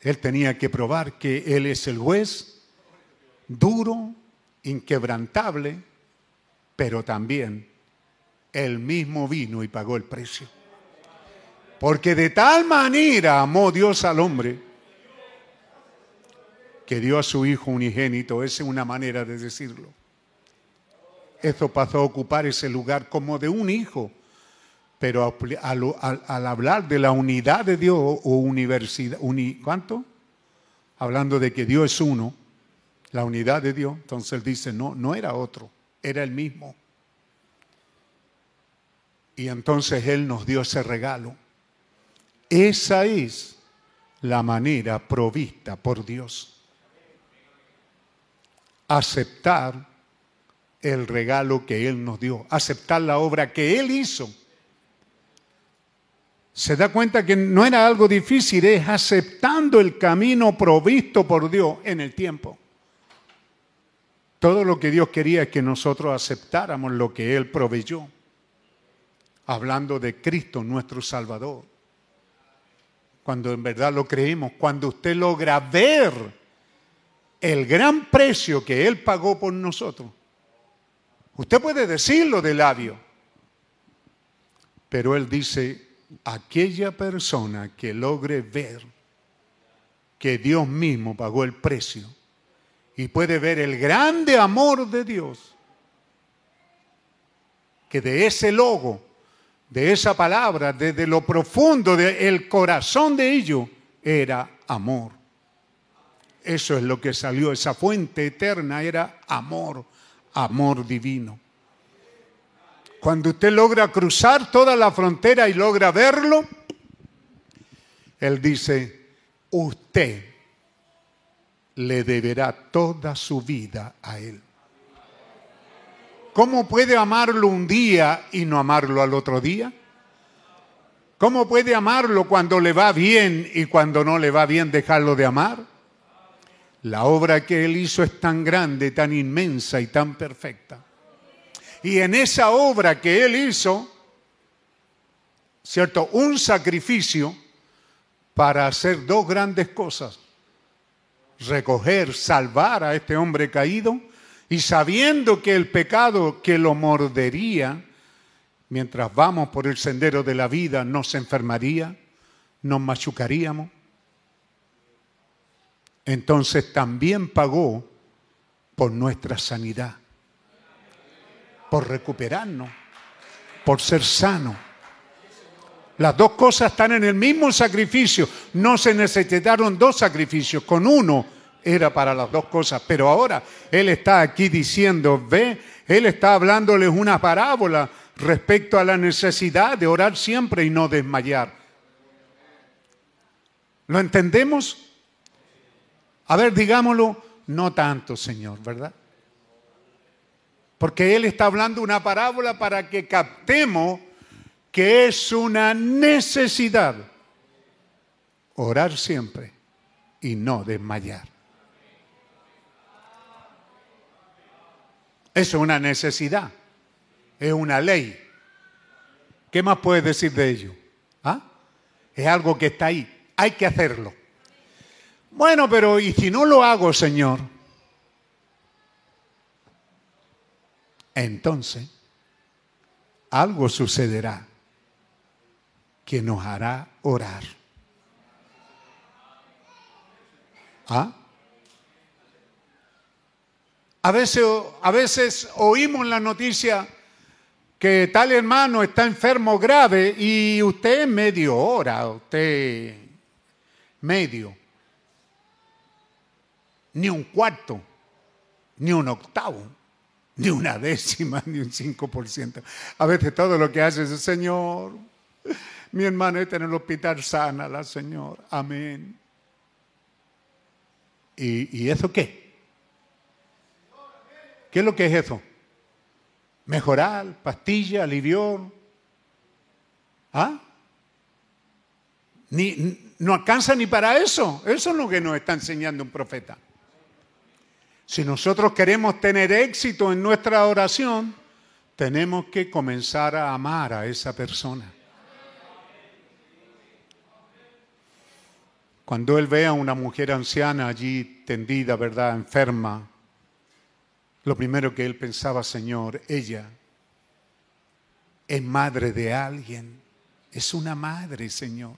Él tenía que probar que Él es el juez duro, inquebrantable, pero también él mismo vino y pagó el precio. Porque de tal manera amó Dios al hombre que dio a su Hijo unigénito. Esa es una manera de decirlo. Esto pasó a ocupar ese lugar como de un hijo. Pero al, hablar de la unidad de Dios o universidad, uni- ¿cuánto? Hablando de que Dios es uno, la unidad de Dios, entonces él dice, no, no era otro, era el mismo. Y entonces Él nos dio ese regalo. Esa es la manera provista por Dios. Aceptar el regalo que Él nos dio, aceptar la obra que Él hizo. Se da cuenta que no era algo difícil, es aceptando el camino provisto por Dios en el tiempo. Todo lo que Dios quería es que nosotros aceptáramos lo que Él proveyó, hablando de Cristo, nuestro Salvador. Cuando en verdad lo creemos, cuando usted logra ver el gran precio que Él pagó por nosotros. Usted puede decirlo de labio, pero Él dice, aquella persona que logre ver que Dios mismo pagó el precio, y puede ver el grande amor de Dios, que de ese logo, de esa palabra, desde lo profundo del corazón de ello, era amor. Eso es lo que salió, esa fuente eterna era amor, amor divino. Cuando usted logra cruzar toda la frontera y logra verlo, Él dice, usted le deberá toda su vida a Él. ¿Cómo puede amarlo un día y no amarlo al otro día? ¿Cómo puede amarlo cuando le va bien y cuando no le va bien dejarlo de amar? La obra que Él hizo es tan grande, tan inmensa y tan perfecta. Y en esa obra que Él hizo, ¿cierto? Un sacrificio para hacer dos grandes cosas recoger, salvar a este hombre caído y sabiendo que el pecado que lo mordería mientras vamos por el sendero de la vida nos enfermaría, nos machucaríamos. Entonces también pagó por nuestra sanidad, por recuperarnos, por ser sano. Las dos cosas están en el mismo sacrificio. No se necesitaron dos sacrificios, con uno era para las dos cosas. Pero ahora Él está aquí diciendo, ve, Él está hablándoles una parábola respecto a la necesidad de orar siempre y no desmayar. ¿Lo entendemos? A ver, digámoslo, no tanto, Señor, ¿verdad? Porque Él está hablando una parábola para que captemos que es una necesidad orar siempre y no desmayar. Eso es una necesidad, es una ley. ¿Qué más puedes decir de ello? ¿Ah? Es algo que está ahí, hay que hacerlo. Bueno, pero ¿y si no lo hago, Señor? Entonces, algo sucederá que nos hará orar. ¿Ah? A veces, a veces oímos la noticia que tal hermano está enfermo grave y usted medio hora, usted medio, ni un cuarto, ni un octavo, ni una décima, ni un cinco por ciento. A veces todo lo que hace es, Señor, mi hermano está en el hospital, sana la Señor. Amén. ¿Y, ¿Y eso qué? ¿Qué es lo que es eso? Mejorar, pastilla, alivió. ¿Ah? Ni, no alcanza ni para eso. Eso es lo que nos está enseñando un profeta. Si nosotros queremos tener éxito en nuestra oración, tenemos que comenzar a amar a esa persona. Cuando él ve a una mujer anciana allí tendida, ¿verdad?, enferma, lo primero que él pensaba, Señor, ella es madre de alguien, es una madre, Señor.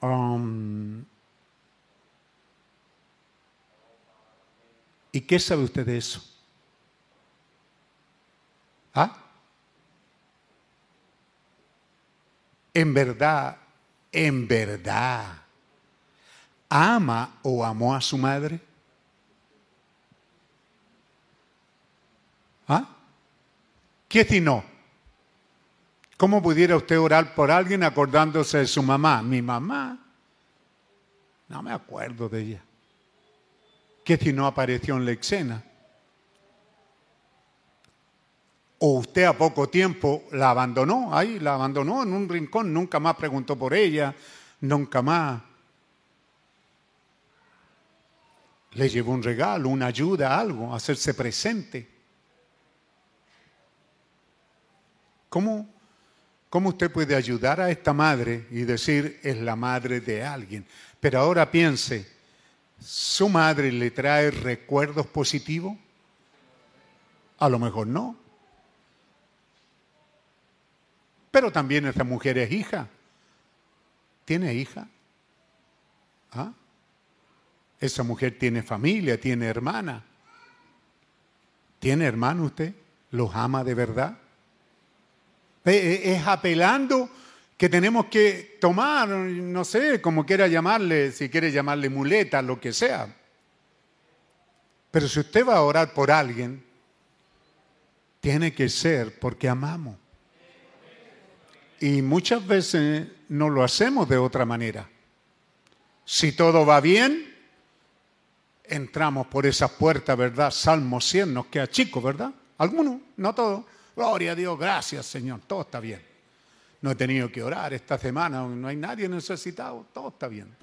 Um, ¿Y qué sabe usted de eso? ¿Ah? En verdad, en verdad, ama o amó a su madre. ¿Ah? ¿Qué si no? ¿Cómo pudiera usted orar por alguien acordándose de su mamá? Mi mamá No me acuerdo de ella. Que si no apareció en la escena. O usted a poco tiempo la abandonó, ahí la abandonó en un rincón, nunca más preguntó por ella, nunca más le llevó un regalo, una ayuda, algo, hacerse presente. ¿Cómo, ¿Cómo usted puede ayudar a esta madre y decir es la madre de alguien? Pero ahora piense, ¿su madre le trae recuerdos positivos? A lo mejor no. Pero también esta mujer es hija. ¿Tiene hija? ¿Ah? Esa mujer tiene familia, tiene hermana. ¿Tiene hermano usted? ¿Los ama de verdad? Es apelando que tenemos que tomar, no sé, como quiera llamarle, si quiere llamarle muleta, lo que sea. Pero si usted va a orar por alguien, tiene que ser porque amamos. Y muchas veces no lo hacemos de otra manera. Si todo va bien, entramos por esa puerta, ¿verdad? Salmo 100 nos queda chico, ¿verdad? Algunos, no todos. Gloria a Dios, gracias Señor, todo está bien. No he tenido que orar esta semana, no hay nadie necesitado, todo está bien.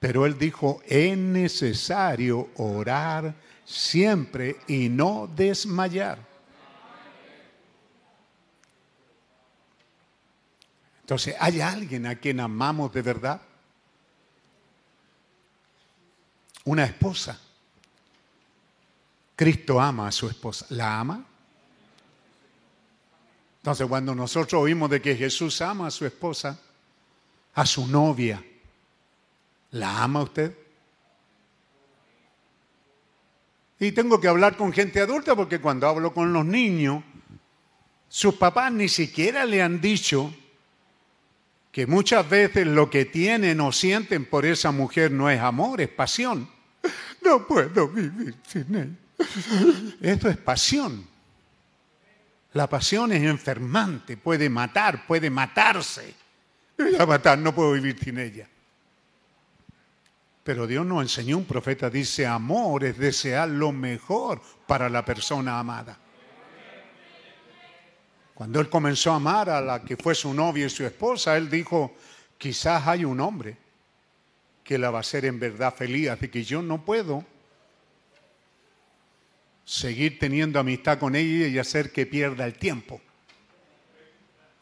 Pero Él dijo, es necesario orar siempre y no desmayar. Entonces, ¿hay alguien a quien amamos de verdad? Una esposa. Cristo ama a su esposa. ¿La ama? Entonces, cuando nosotros oímos de que Jesús ama a su esposa, a su novia, ¿la ama usted? Y tengo que hablar con gente adulta porque cuando hablo con los niños, sus papás ni siquiera le han dicho que muchas veces lo que tienen o sienten por esa mujer no es amor, es pasión. No puedo vivir sin ella. Esto es pasión. La pasión es enfermante, puede matar, puede matarse. a matar, no puedo vivir sin ella. Pero Dios nos enseñó, un profeta dice, amor es desear lo mejor para la persona amada. Cuando él comenzó a amar a la que fue su novia y su esposa, él dijo, quizás hay un hombre que la va a hacer en verdad feliz, así que yo no puedo seguir teniendo amistad con ella y hacer que pierda el tiempo.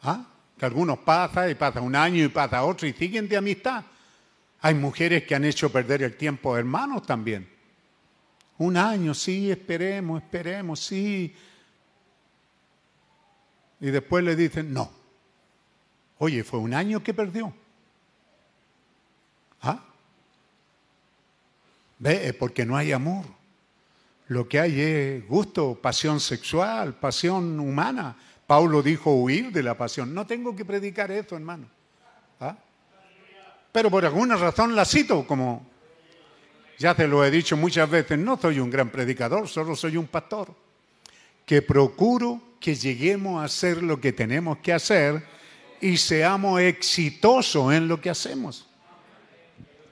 ¿Ah? Que algunos pasan y pasa un año y pasa otro y siguen de amistad. Hay mujeres que han hecho perder el tiempo a hermanos también. Un año, sí, esperemos, esperemos, sí, y después le dicen, no. Oye, fue un año que perdió. ¿Ah? Ve, porque no hay amor. Lo que hay es gusto, pasión sexual, pasión humana. Pablo dijo huir de la pasión. No tengo que predicar esto, hermano. ¿Ah? Pero por alguna razón la cito, como ya te lo he dicho muchas veces, no soy un gran predicador, solo soy un pastor, que procuro que lleguemos a hacer lo que tenemos que hacer y seamos exitosos en lo que hacemos.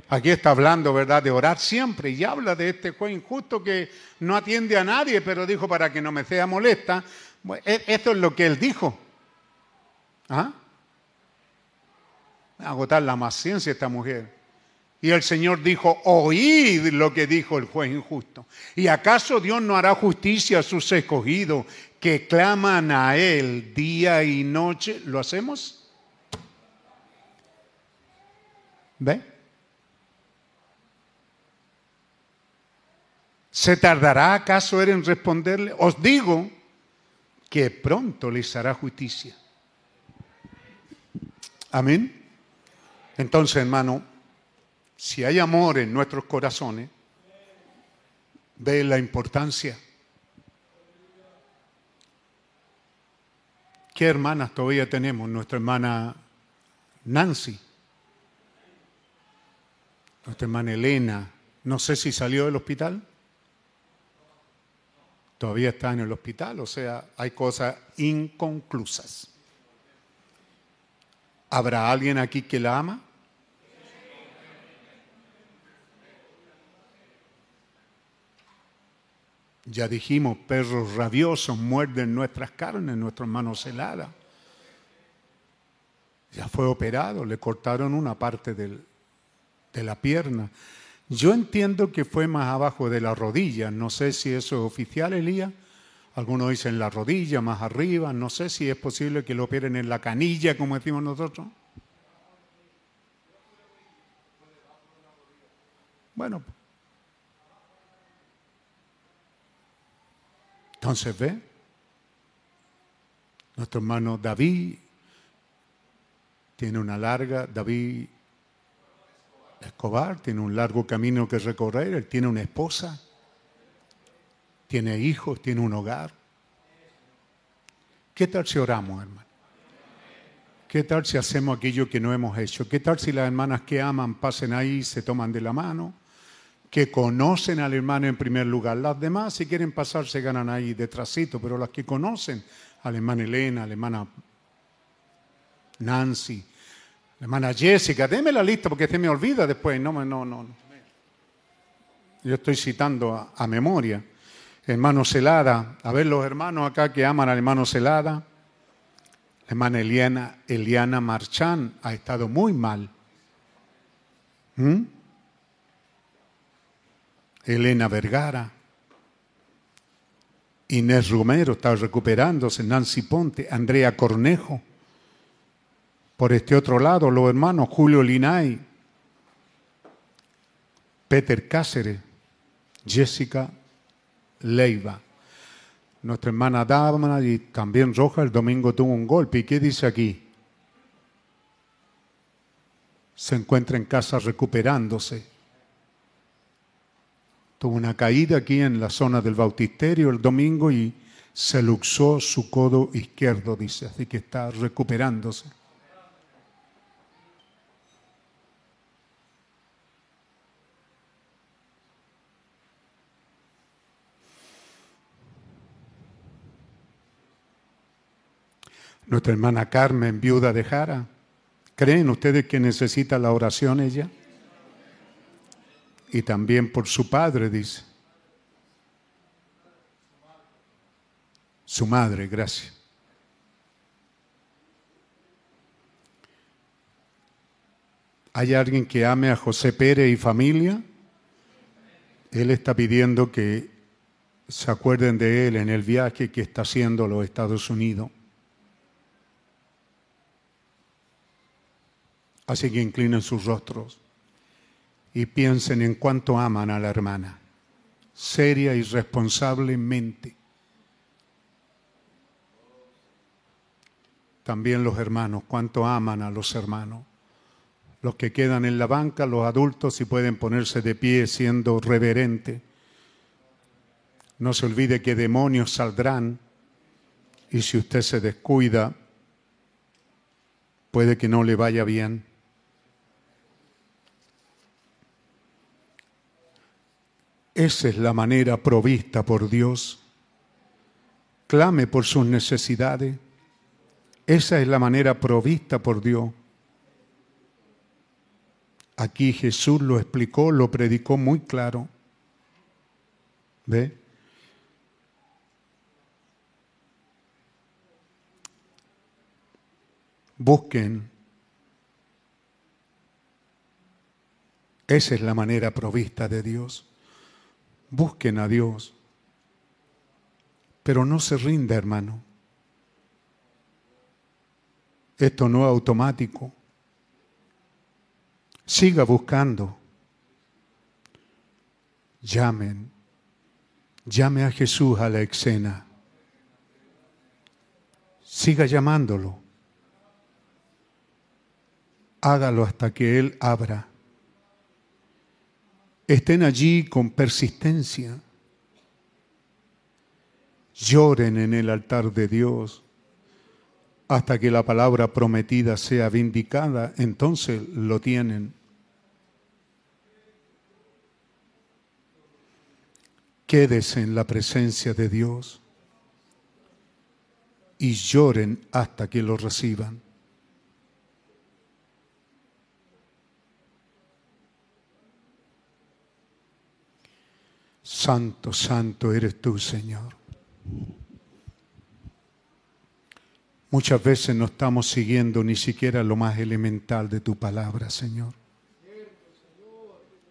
Aquí está hablando, ¿verdad?, de orar siempre y habla de este juez injusto que no atiende a nadie, pero dijo para que no me sea molesta. E-, esto es lo que él dijo. ¿Ah? Agotar la más ciencia esta mujer. Y el Señor dijo, oíd lo que dijo el juez injusto. ¿Y acaso Dios no hará justicia a sus escogidos que claman a Él día y noche, ¿lo hacemos? ¿Ve? ¿Se tardará acaso Él en responderle? Os digo que pronto les hará justicia. Amén. Entonces, hermano, si hay amor en nuestros corazones, ve la importancia ¿Qué hermanas todavía tenemos? Nuestra hermana Nancy, nuestra hermana Elena, no sé si salió del hospital todavía está en el hospital, o sea, hay cosas inconclusas. ¿Habrá alguien aquí que la ama? Ya dijimos, perros rabiosos muerden nuestras carnes, nuestras manos heladas. Ya fue operado, le cortaron una parte de la pierna. Yo entiendo que fue más abajo de la rodilla. No sé si eso es oficial, Elías. Algunos dicen la rodilla, más arriba. No sé si es posible que lo operen en la canilla, como decimos nosotros. Bueno, entonces ve, nuestro hermano David tiene una larga, David Escobar tiene un largo camino que recorrer, él tiene una esposa, tiene hijos, tiene un hogar. ¿Qué tal si oramos, hermano? ¿Qué tal si hacemos aquello que no hemos hecho? ¿Qué tal si las hermanas que aman pasen ahí, se toman de la mano? Que conocen al hermano en primer lugar. Las demás, si quieren pasar, se ganan ahí detrásito, pero las que conocen a la hermana Elena, a la hermana Nancy, hermana Jessica, deme la lista porque se me olvida después. No, no, no. Yo estoy citando a, a memoria. Hermano Celada, a ver los hermanos acá que aman al hermano Celada. La hermana Eliana, Eliana Marchán ha estado muy mal. ¿Mm? Elena Vergara. Inés Romero está recuperándose. Nancy Ponte. Andrea Cornejo. Por este otro lado, los hermanos Julio Linay, Peter Cáceres, Jessica Leiva. Nuestra hermana Dama y también Roja el domingo tuvo un golpe. ¿Y qué dice aquí? Se encuentra en casa recuperándose. Tuvo una caída aquí en la zona del bautisterio el domingo y se luxó su codo izquierdo, dice. Así que está recuperándose. Nuestra hermana Carmen, viuda de Jara. ¿Creen ustedes que necesita la oración ella? Y también por su padre, dice. Su madre, gracias. ¿Hay alguien que ame a José Pérez y familia? Él está pidiendo que se acuerden de él en el viaje que está haciendo a los Estados Unidos. Así que inclinen sus rostros y piensen en cuánto aman a la hermana, seria y responsablemente. También los hermanos, cuánto aman a los hermanos. Los que quedan en la banca, los adultos, si pueden ponerse de pie siendo reverente. No se olvide que demonios saldrán y si usted se descuida, puede que no le vaya bien. Esa es la manera provista por Dios. Clame por sus necesidades. Esa es la manera provista por Dios. Aquí Jesús lo explicó, lo predicó muy claro. ¿Ve? Busquen. Esa es la manera provista de Dios. Busquen a Dios. Pero no se rinda, hermano. Esto no es automático. Siga buscando. Llamen. Llame a Jesús a la escena. Siga llamándolo. Hágalo hasta que Él abra. Estén allí con persistencia. Lloren en el altar de Dios hasta que la palabra prometida sea vindicada, entonces lo tienen. Quédese en la presencia de Dios y lloren hasta que lo reciban. Santo, santo eres tú, Señor. Muchas veces no estamos siguiendo ni siquiera lo más elemental de tu palabra, Señor.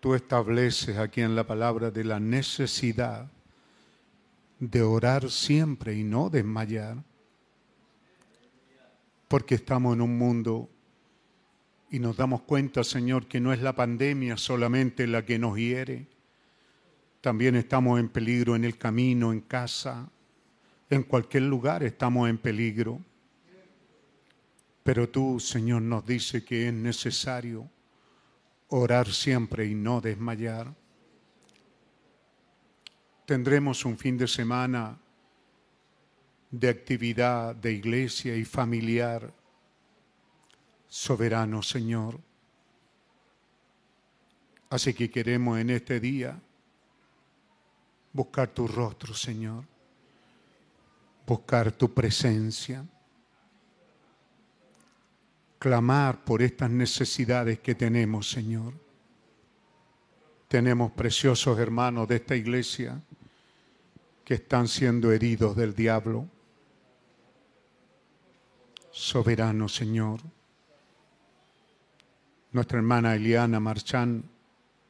Tú estableces aquí en la palabra de la necesidad de orar siempre y no desmayar, porque estamos en un mundo y nos damos cuenta, Señor, que no es la pandemia solamente la que nos hiere, también estamos en peligro en el camino, en casa, en cualquier lugar estamos en peligro. Pero tú, Señor, nos dice que es necesario orar siempre y no desmayar. Tendremos un fin de semana de actividad de iglesia y familiar. Soberano Señor. Así que queremos en este día buscar tu rostro, Señor. Buscar tu presencia. Clamar por estas necesidades que tenemos, Señor. Tenemos preciosos hermanos de esta iglesia que están siendo heridos del diablo. Soberano Señor. Nuestra hermana Eliana Marchán,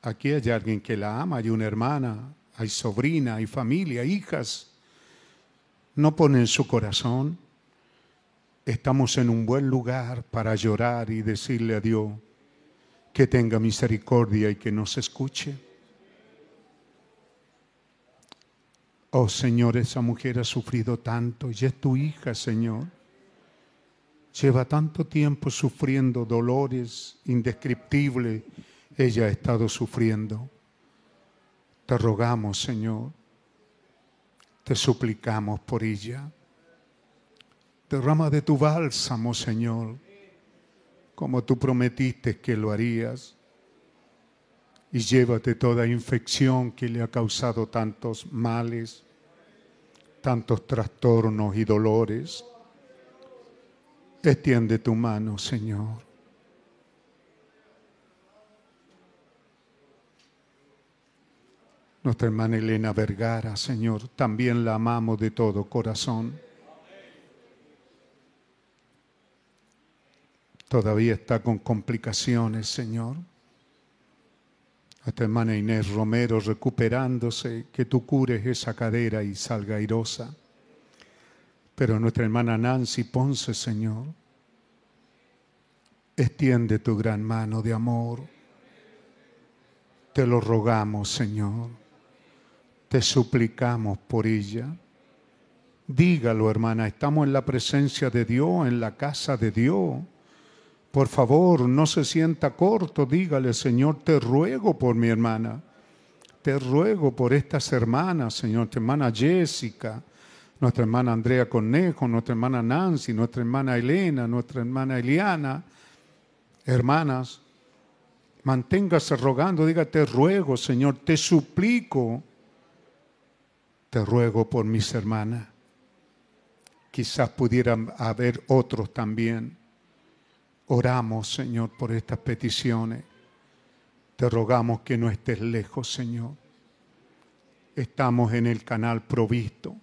aquí hay alguien que la ama, hay una hermana, hay sobrina, hay familia, hijas. No pone en su corazón. Estamos en un buen lugar para llorar y decirle a Dios que tenga misericordia y que nos escuche. Oh Señor, esa mujer ha sufrido tanto y es tu hija, Señor. Lleva tanto tiempo sufriendo dolores indescriptibles. Ella ha estado sufriendo. Te rogamos, Señor. Te suplicamos por ella. Derrama de tu bálsamo, Señor, como tú prometiste que lo harías. Y llévate toda infección que le ha causado tantos males, tantos trastornos y dolores. Extiende tu mano, Señor. Nuestra hermana Elena Vergara, Señor, también la amamos de todo corazón. Todavía está con complicaciones, Señor. Nuestra hermana Inés Romero recuperándose, que tú cures esa cadera y salga airosa. Pero nuestra hermana Nancy Ponce, Señor, extiende tu gran mano de amor. Te lo rogamos, Señor te suplicamos por ella. Dígalo, hermana, estamos en la presencia de Dios, en la casa de Dios. Por favor, no se sienta corto, dígale, Señor, te ruego por mi hermana. Te ruego por estas hermanas, Señor, nuestra hermana Jessica, nuestra hermana Andrea Cornejo, nuestra hermana Nancy, nuestra hermana Elena, nuestra hermana Eliana. Hermanas, manténgase rogando, diga, te ruego, Señor, te suplico te ruego por mis hermanas. Quizás pudieran haber otros también. Oramos, Señor, por estas peticiones. Te rogamos que no estés lejos, Señor. Estamos en el canal provisto.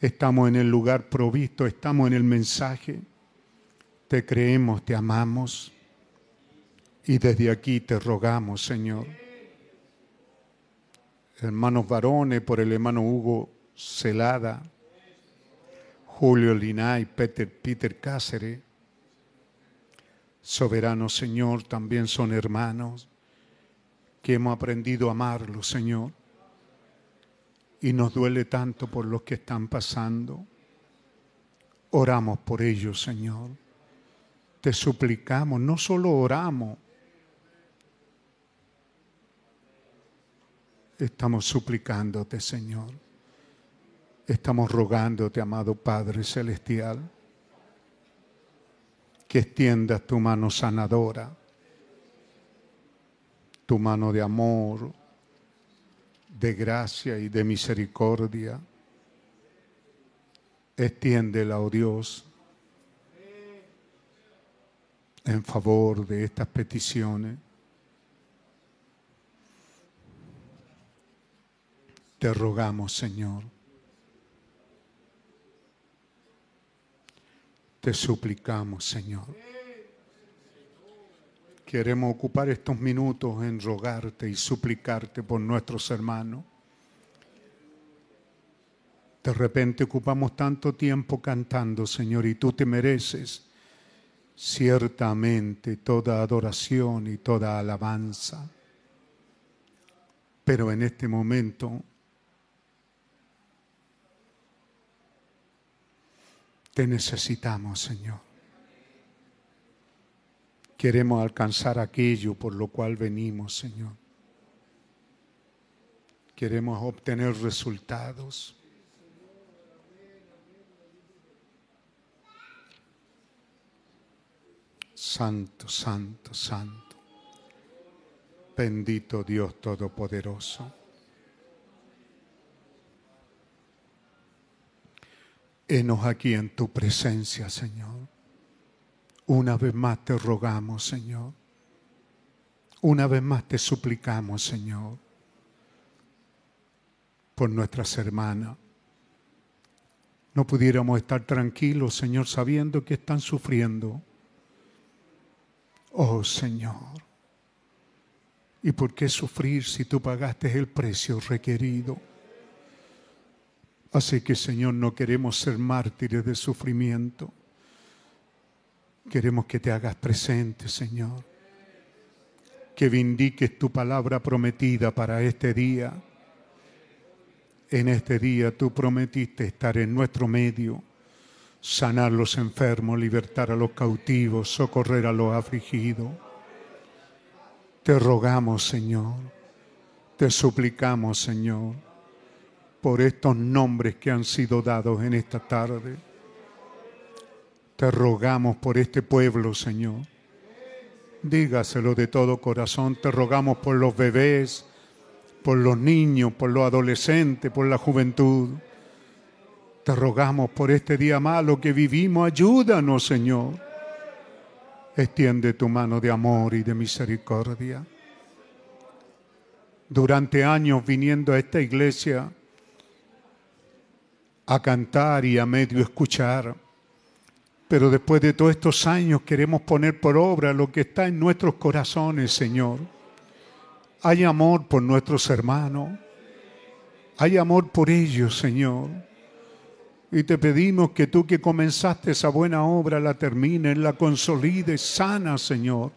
Estamos en el lugar provisto. Estamos en el mensaje. Te creemos, te amamos. Y desde aquí te rogamos, Señor hermanos varones, por el hermano Hugo Celada, Julio Linay, Peter, Peter Cáceres. Soberano Señor, también son hermanos que hemos aprendido a amarlo, Señor. Y nos duele tanto por lo que están pasando. Oramos por ellos, Señor. Te suplicamos, no solo oramos, Estamos suplicándote, Señor. Estamos rogándote, amado Padre Celestial, que extiendas tu mano sanadora, tu mano de amor, de gracia y de misericordia. Extiéndela, oh Dios, en favor de estas peticiones Te rogamos, Señor. Te suplicamos, Señor. Queremos ocupar estos minutos en rogarte y suplicarte por nuestros hermanos. De repente ocupamos tanto tiempo cantando, Señor, y tú te mereces ciertamente toda adoración y toda alabanza. Pero en este momento te necesitamos, Señor. Queremos alcanzar aquello por lo cual venimos, Señor. Queremos obtener resultados. Santo, santo, santo. Bendito Dios Todopoderoso. Enos aquí en tu presencia, Señor. Una vez más te rogamos, Señor. Una vez más te suplicamos, Señor, por nuestras hermanas. No pudiéramos estar tranquilos, Señor, sabiendo que están sufriendo. Oh, Señor. ¿Y por qué sufrir si tú pagaste el precio requerido? Así que, Señor, no queremos ser mártires de sufrimiento. Queremos que te hagas presente, Señor. Que vindiques tu palabra prometida para este día. En este día tú prometiste estar en nuestro medio, sanar los enfermos, libertar a los cautivos, socorrer a los afligidos. Te rogamos, Señor. Te suplicamos, Señor, por estos nombres que han sido dados en esta tarde te rogamos por este pueblo, Señor. Dígaselo de todo corazón. Te rogamos por los bebés, por los niños, por los adolescentes, por la juventud. Te rogamos por este día malo que vivimos. Ayúdanos, Señor. Extiende tu mano de amor y de misericordia. Durante años viniendo a esta iglesia a cantar y a medio escuchar pero después de todos estos años queremos poner por obra lo que está en nuestros corazones, Señor. Hay amor por nuestros hermanos. Hay amor por ellos, Señor. Y te pedimos que tú que comenzaste esa buena obra la termines, la consolides, sana, Señor.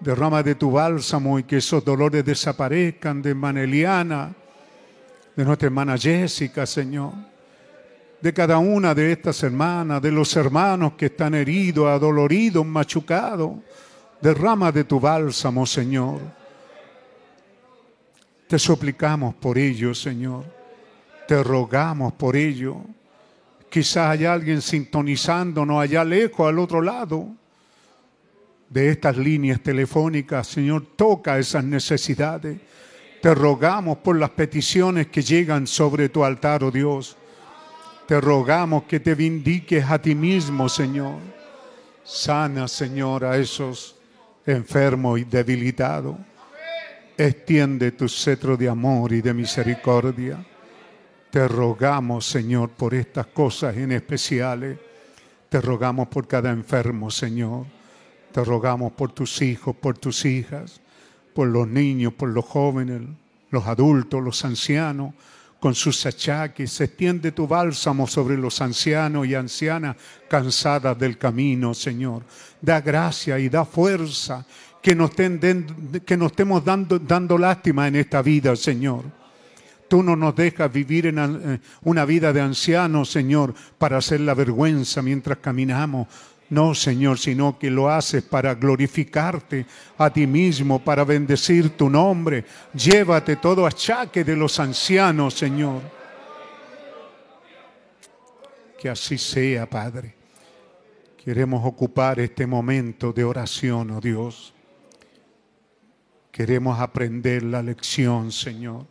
Derrama de tu bálsamo y que esos dolores desaparezcan de Maneliana, de nuestra hermana Jessica, Señor de cada una de estas hermanas, de los hermanos que están heridos, adoloridos, machucados. Derrama de tu bálsamo, Señor. Te suplicamos por ello, Señor. Te rogamos por ello. Quizás hay alguien sintonizándonos allá lejos, al otro lado de estas líneas telefónicas. Señor, toca esas necesidades. Te rogamos por las peticiones que llegan sobre tu altar, oh Dios. Te rogamos que te vindiques a ti mismo, Señor. Sana, Señor, a esos enfermos y debilitados. Extiende tu cetro de amor y de misericordia. Te rogamos, Señor, por estas cosas en especiales. Te rogamos por cada enfermo, Señor. Te rogamos por tus hijos, por tus hijas, por los niños, por los jóvenes, los adultos, los ancianos con sus achaques, se extiende tu bálsamo sobre los ancianos y ancianas cansadas del camino, Señor. Da gracia y da fuerza, que nos, que nos estemos dando, dando lástima en esta vida, Señor. Tú no nos dejas vivir en eh, una vida de ancianos, Señor, para hacer la vergüenza mientras caminamos. No, Señor, sino que lo haces para glorificarte a ti mismo, para bendecir tu nombre. Llévate todo achaque de los ancianos, Señor. Que así sea, Padre. Queremos ocupar este momento de oración, oh Dios. Queremos aprender la lección, Señor,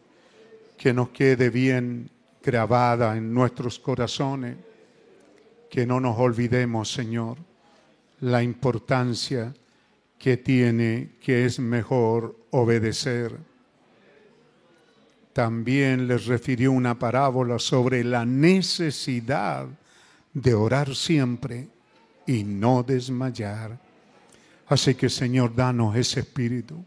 que nos quede bien grabada en nuestros corazones que no nos olvidemos, Señor, la importancia que tiene que es mejor obedecer también les refirió una parábola sobre la necesidad de orar siempre y no desmayar. Así que Señor, danos ese espíritu.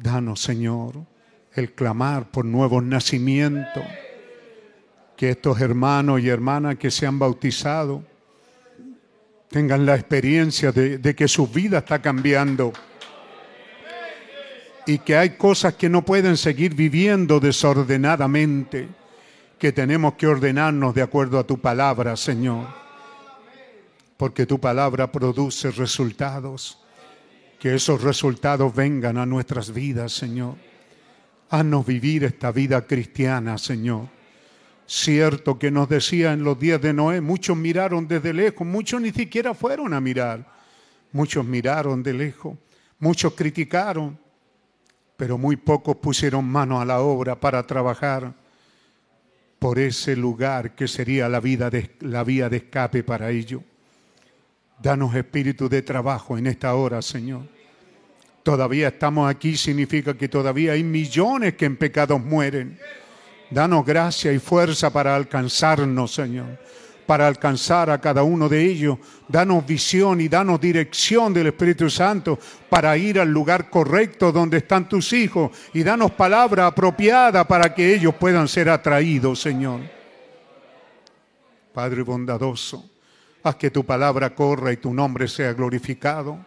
Danos, Señor, el clamar por nuevos nacimientos. Que estos hermanos y hermanas que se han bautizado tengan la experiencia de, que su vida está cambiando y que hay cosas que no pueden seguir viviendo desordenadamente, que tenemos que ordenarnos de acuerdo a tu palabra, Señor, porque tu palabra produce resultados, que esos resultados vengan a nuestras vidas, Señor. Haznos vivir esta vida cristiana, Señor. Cierto que nos decía en los días de Noé, muchos miraron desde lejos, muchos ni siquiera fueron a mirar, muchos miraron de lejos, muchos criticaron, pero muy pocos pusieron mano a la obra para trabajar por ese lugar que sería la, vida de, la vía de escape para ello. Danos espíritu de trabajo en esta hora, Señor. Todavía estamos aquí significa que todavía hay millones que en pecados mueren. Danos gracia y fuerza para alcanzarnos, Señor para alcanzar a cada uno de ellos. Danos visión y danos dirección del Espíritu Santo para ir al lugar correcto donde están tus hijos y danos palabra apropiada para que ellos puedan ser atraídos, Señor. Padre bondadoso, haz que tu palabra corra y tu nombre sea glorificado.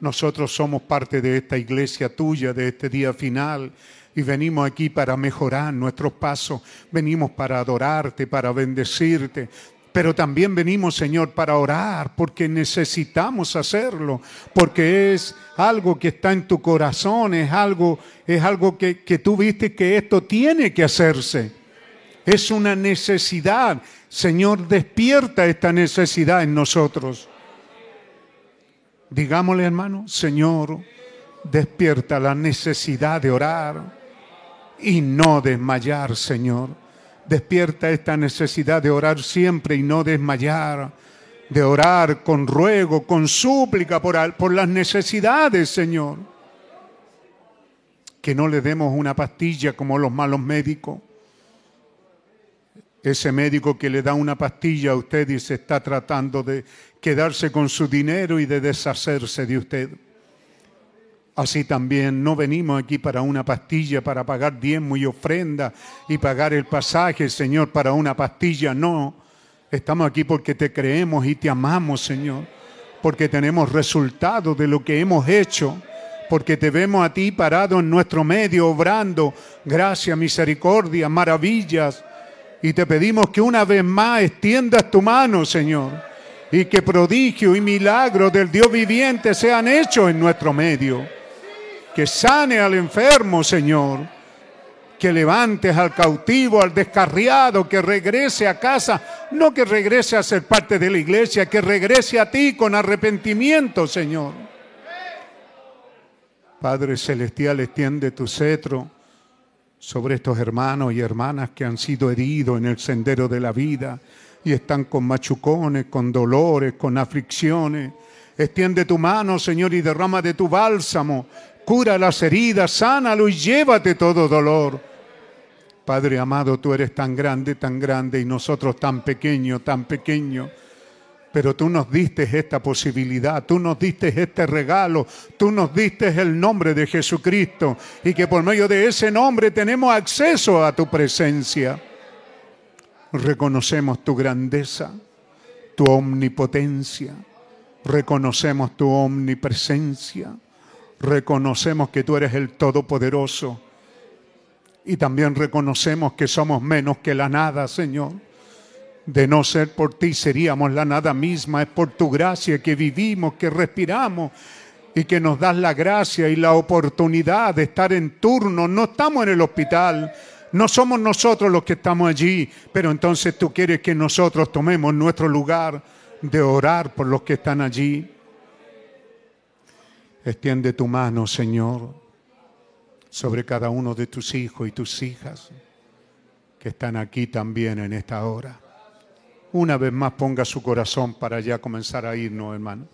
Nosotros somos parte de esta iglesia tuya, de este día final, y venimos aquí para mejorar nuestros pasos, venimos para adorarte, para bendecirte, pero también venimos, Señor, para orar, porque necesitamos hacerlo, porque es algo que está en tu corazón, es algo, es algo que, que tú viste que esto tiene que hacerse. Es una necesidad. Señor, despierta esta necesidad en nosotros. Digámosle, hermano, Señor, despierta la necesidad de orar y no desmayar, Señor. Despierta esta necesidad de orar siempre y no desmayar, de orar con ruego, con súplica por, las necesidades, Señor. Que no le demos una pastilla como los malos médicos. Ese médico que le da una pastilla a usted y se está tratando de quedarse con su dinero y de deshacerse de usted. Así también no venimos aquí para una pastilla, para pagar diezmo y ofrenda y pagar el pasaje, Señor, para una pastilla. No, estamos aquí porque te creemos y te amamos, Señor, porque tenemos resultados de lo que hemos hecho, porque te vemos a ti parado en nuestro medio, obrando gracia, misericordia, maravillas. Y te pedimos que una vez más extiendas tu mano, Señor, y que prodigio y milagro del Dios viviente sean hechos en nuestro medio que sane al enfermo, Señor, que levantes al cautivo, al descarriado, que regrese a casa, no que regrese a ser parte de la iglesia, que regrese a ti con arrepentimiento, Señor. Padre Celestial, extiende tu cetro sobre estos hermanos y hermanas que han sido heridos en el sendero de la vida y están con machucones, con dolores, con aflicciones. Extiende tu mano, Señor, y derrama de tu bálsamo cura las heridas, sánalo y llévate todo dolor. Padre amado, tú eres tan grande, tan grande y nosotros tan pequeños, tan pequeños. Pero tú nos diste esta posibilidad, tú nos diste este regalo, tú nos diste el nombre de Jesucristo y que por medio de ese nombre tenemos acceso a tu presencia. Reconocemos tu grandeza, tu omnipotencia, reconocemos tu omnipresencia reconocemos que tú eres el Todopoderoso y también reconocemos que somos menos que la nada, Señor. De no ser por ti seríamos la nada misma, es por tu gracia que vivimos, que respiramos y que nos das la gracia y la oportunidad de estar en turno. No estamos en el hospital, no somos nosotros los que estamos allí, pero entonces tú quieres que nosotros tomemos nuestro lugar de orar por los que están allí. Extiende tu mano, Señor, sobre cada uno de tus hijos y tus hijas que están aquí también en esta hora. Una vez más ponga su corazón para ya comenzar a irnos, hermano.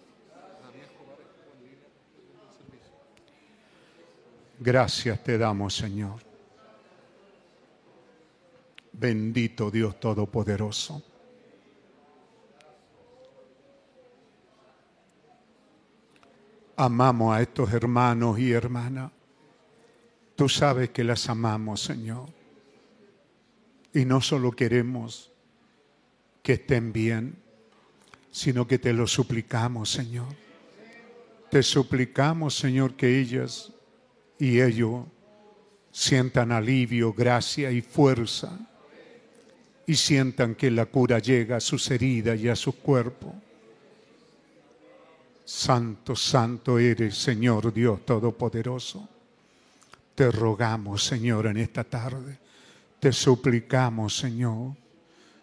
Gracias te damos, Señor. Bendito Dios Todopoderoso. Amamos a estos hermanos y hermanas. Tú sabes que las amamos, Señor. Y no solo queremos que estén bien, sino que te lo suplicamos, Señor. Te suplicamos, Señor, que ellas y ellos sientan alivio, gracia y fuerza y sientan que la cura llega a sus heridas y a su cuerpo. Santo, santo eres, Señor Dios Todopoderoso. Te rogamos, Señor, en esta tarde. Te suplicamos, Señor.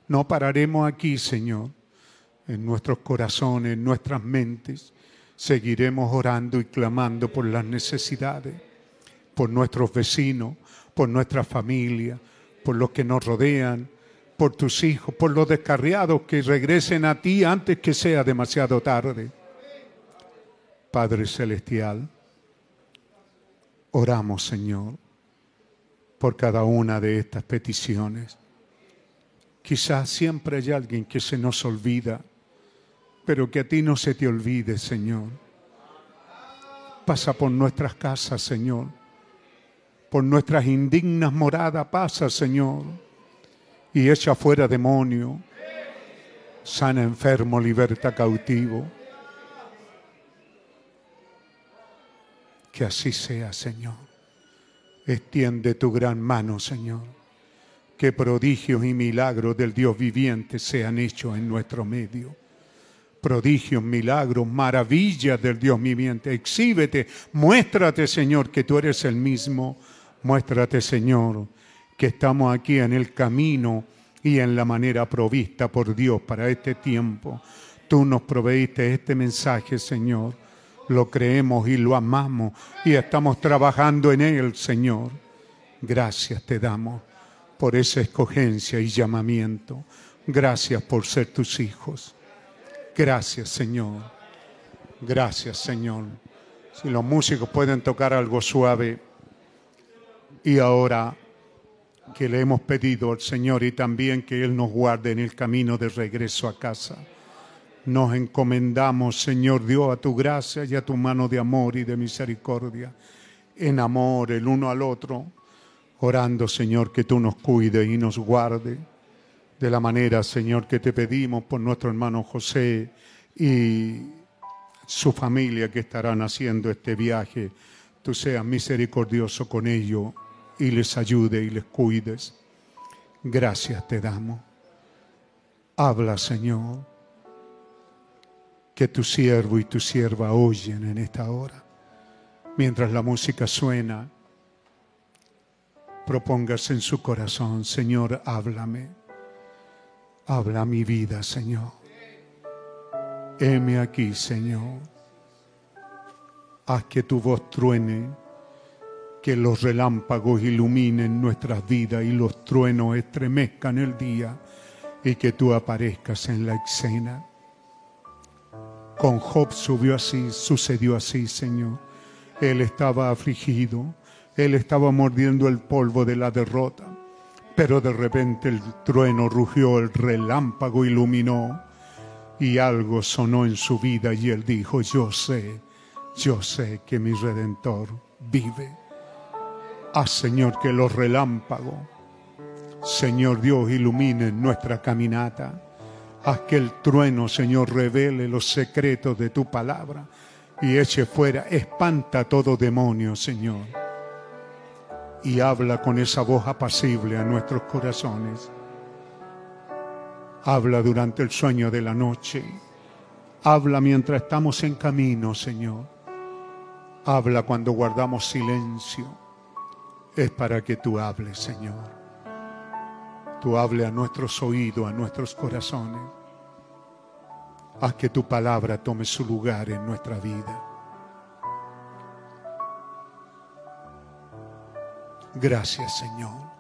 No pararemos aquí, Señor. En nuestros corazones, en nuestras mentes, seguiremos orando y clamando por las necesidades, por nuestros vecinos, por nuestra familia, por los que nos rodean, por tus hijos, por los descarriados que regresen a ti antes que sea demasiado tarde. Padre Celestial, oramos, Señor, por cada una de estas peticiones. Quizás siempre hay alguien que se nos olvida, pero que a ti no se te olvide, Señor. Pasa por nuestras casas, Señor. Por nuestras indignas moradas, pasa, Señor. Y echa fuera demonio. Sana enfermo, liberta cautivo. Que así sea, Señor. Extiende tu gran mano, Señor. Que prodigios y milagros del Dios viviente sean hechos en nuestro medio. Prodigios, milagros, maravillas del Dios viviente. Exhíbete, muéstrate, Señor, que tú eres el mismo. Muéstrate, Señor, que estamos aquí en el camino y en la manera provista por Dios para este tiempo. Tú nos proveíste este mensaje, Señor lo creemos y lo amamos y estamos trabajando en él, Señor. Gracias te damos por esa escogencia y llamamiento. Gracias por ser tus hijos. Gracias, Señor. Gracias, Señor. Si los músicos pueden tocar algo suave. Y ahora que le hemos pedido al Señor y también que Él nos guarde en el camino de regreso a casa. Nos encomendamos, Señor Dios, a tu gracia y a tu mano de amor y de misericordia, en amor el uno al otro, orando, Señor, que tú nos cuides y nos guarde de la manera, Señor, que te pedimos por nuestro hermano José y su familia que estarán haciendo este viaje. Tú seas misericordioso con ellos y les ayude y les cuides. Gracias te damos. Habla, Señor que tu siervo y tu sierva oyen en esta hora. Mientras la música suena, propóngase en su corazón, Señor, háblame. Habla mi vida, Señor. Heme aquí, Señor. Haz que tu voz truene, que los relámpagos iluminen nuestras vidas y los truenos estremezcan el día y que tú aparezcas en la escena. Con Job subió así, sucedió así, Señor. Él estaba afligido, él estaba mordiendo el polvo de la derrota, pero de repente el trueno rugió, el relámpago iluminó y algo sonó en su vida y él dijo, yo sé, yo sé que mi redentor vive. Haz, Señor, que los relámpagos, Señor Dios, iluminen nuestra caminata Haz que el trueno, Señor, revele los secretos de tu palabra y eche fuera, espanta todo demonio, Señor. Y habla con esa voz apacible a nuestros corazones. Habla durante el sueño de la noche. Habla mientras estamos en camino, Señor. Habla cuando guardamos silencio. Es para que tú hables, Señor tú hable a nuestros oídos, a nuestros corazones. Haz que tu palabra tome su lugar en nuestra vida. Gracias, Señor.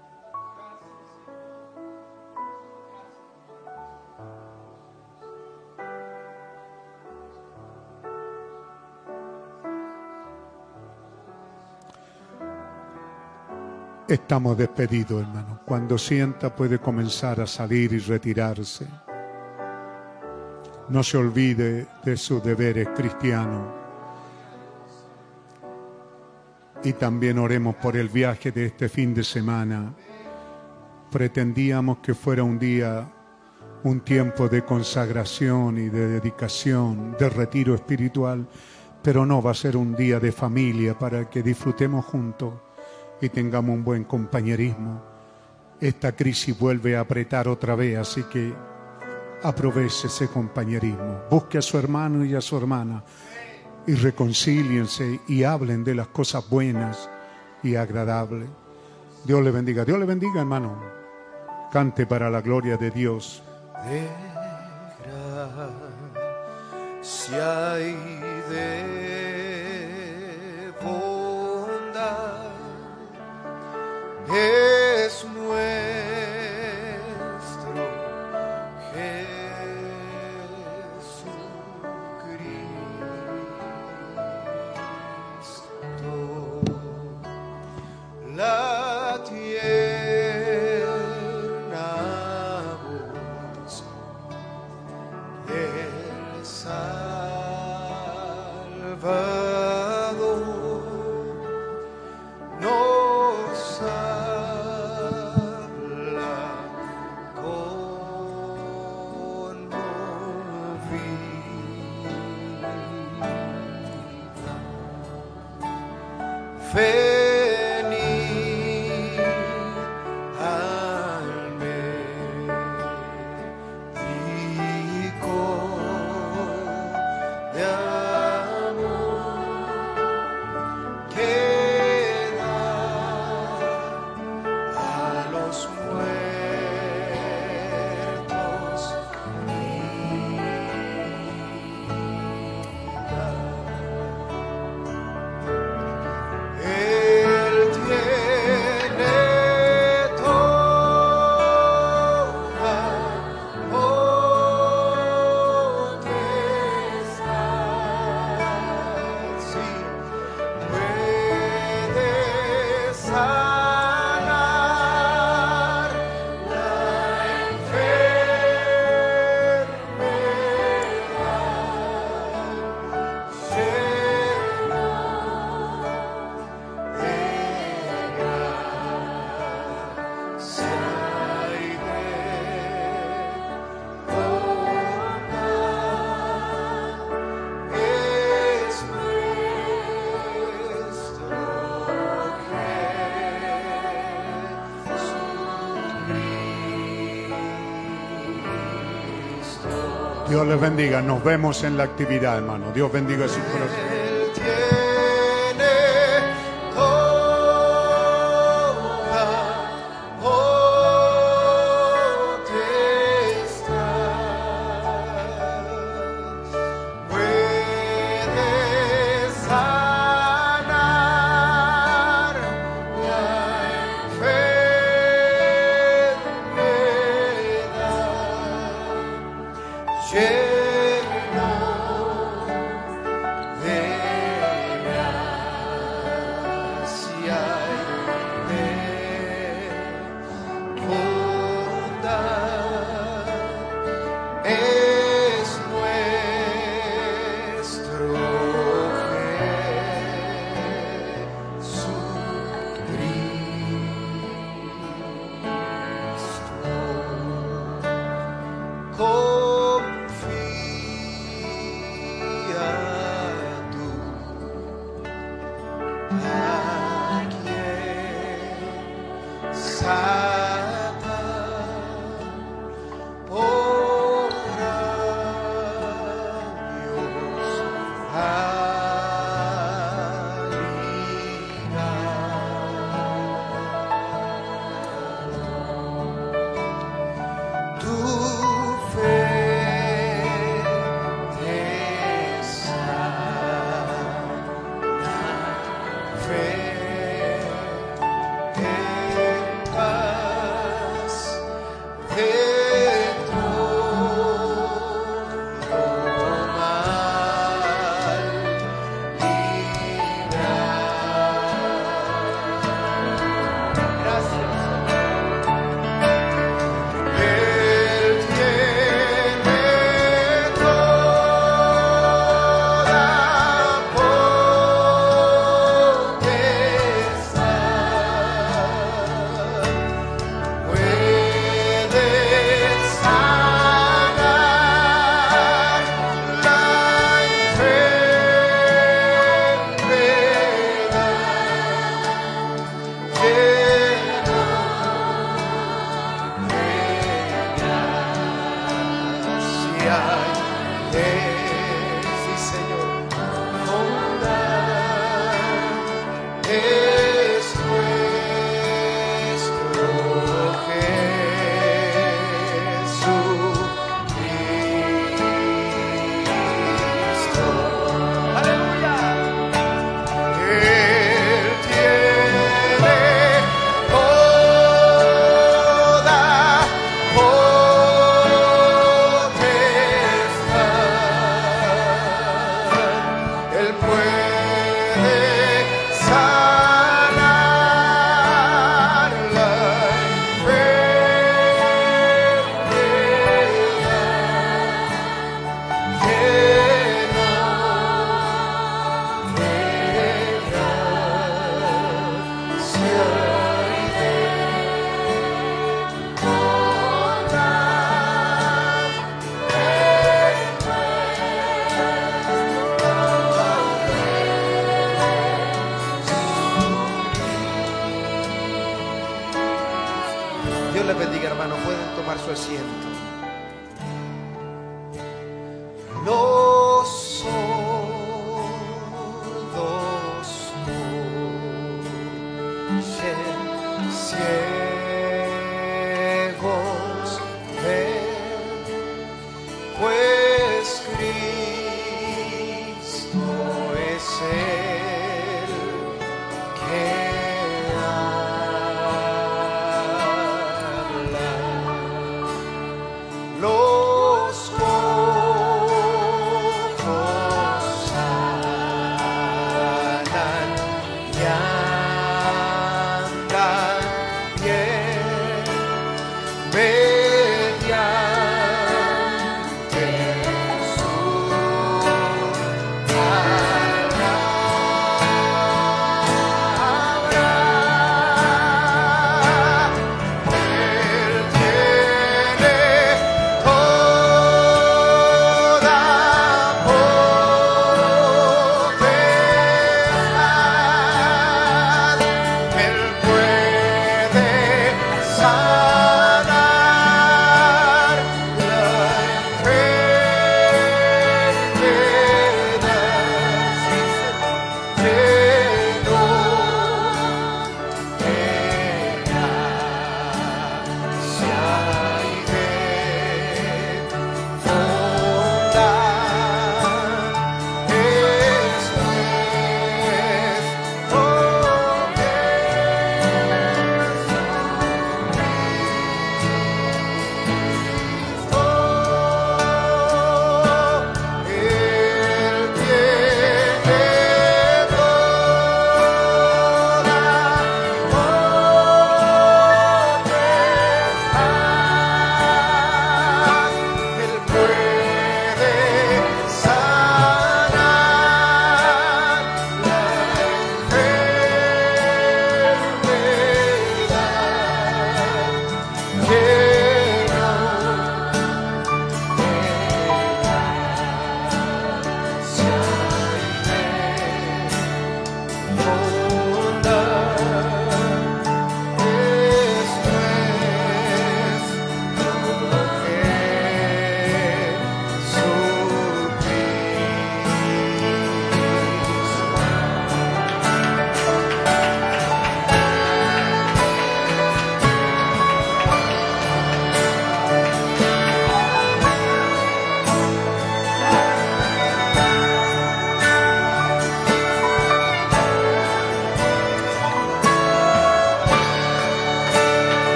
Estamos despedidos, hermano. Cuando sienta puede comenzar a salir y retirarse. No se olvide de sus deberes cristianos. Y también oremos por el viaje de este fin de semana. Pretendíamos que fuera un día, un tiempo de consagración y de dedicación, de retiro espiritual, pero no va a ser un día de familia para que disfrutemos juntos y tengamos un buen compañerismo. Esta crisis vuelve a apretar otra vez, así que aproveche ese compañerismo. Busque a su hermano y a su hermana y reconcíliense y hablen de las cosas buenas y agradables. Dios le bendiga. Dios le bendiga, hermano. Cante para la gloria de Dios. de gracia y de es nuestro Dios les bendiga. Nos vemos en la actividad, hermano. Dios bendiga su corazón.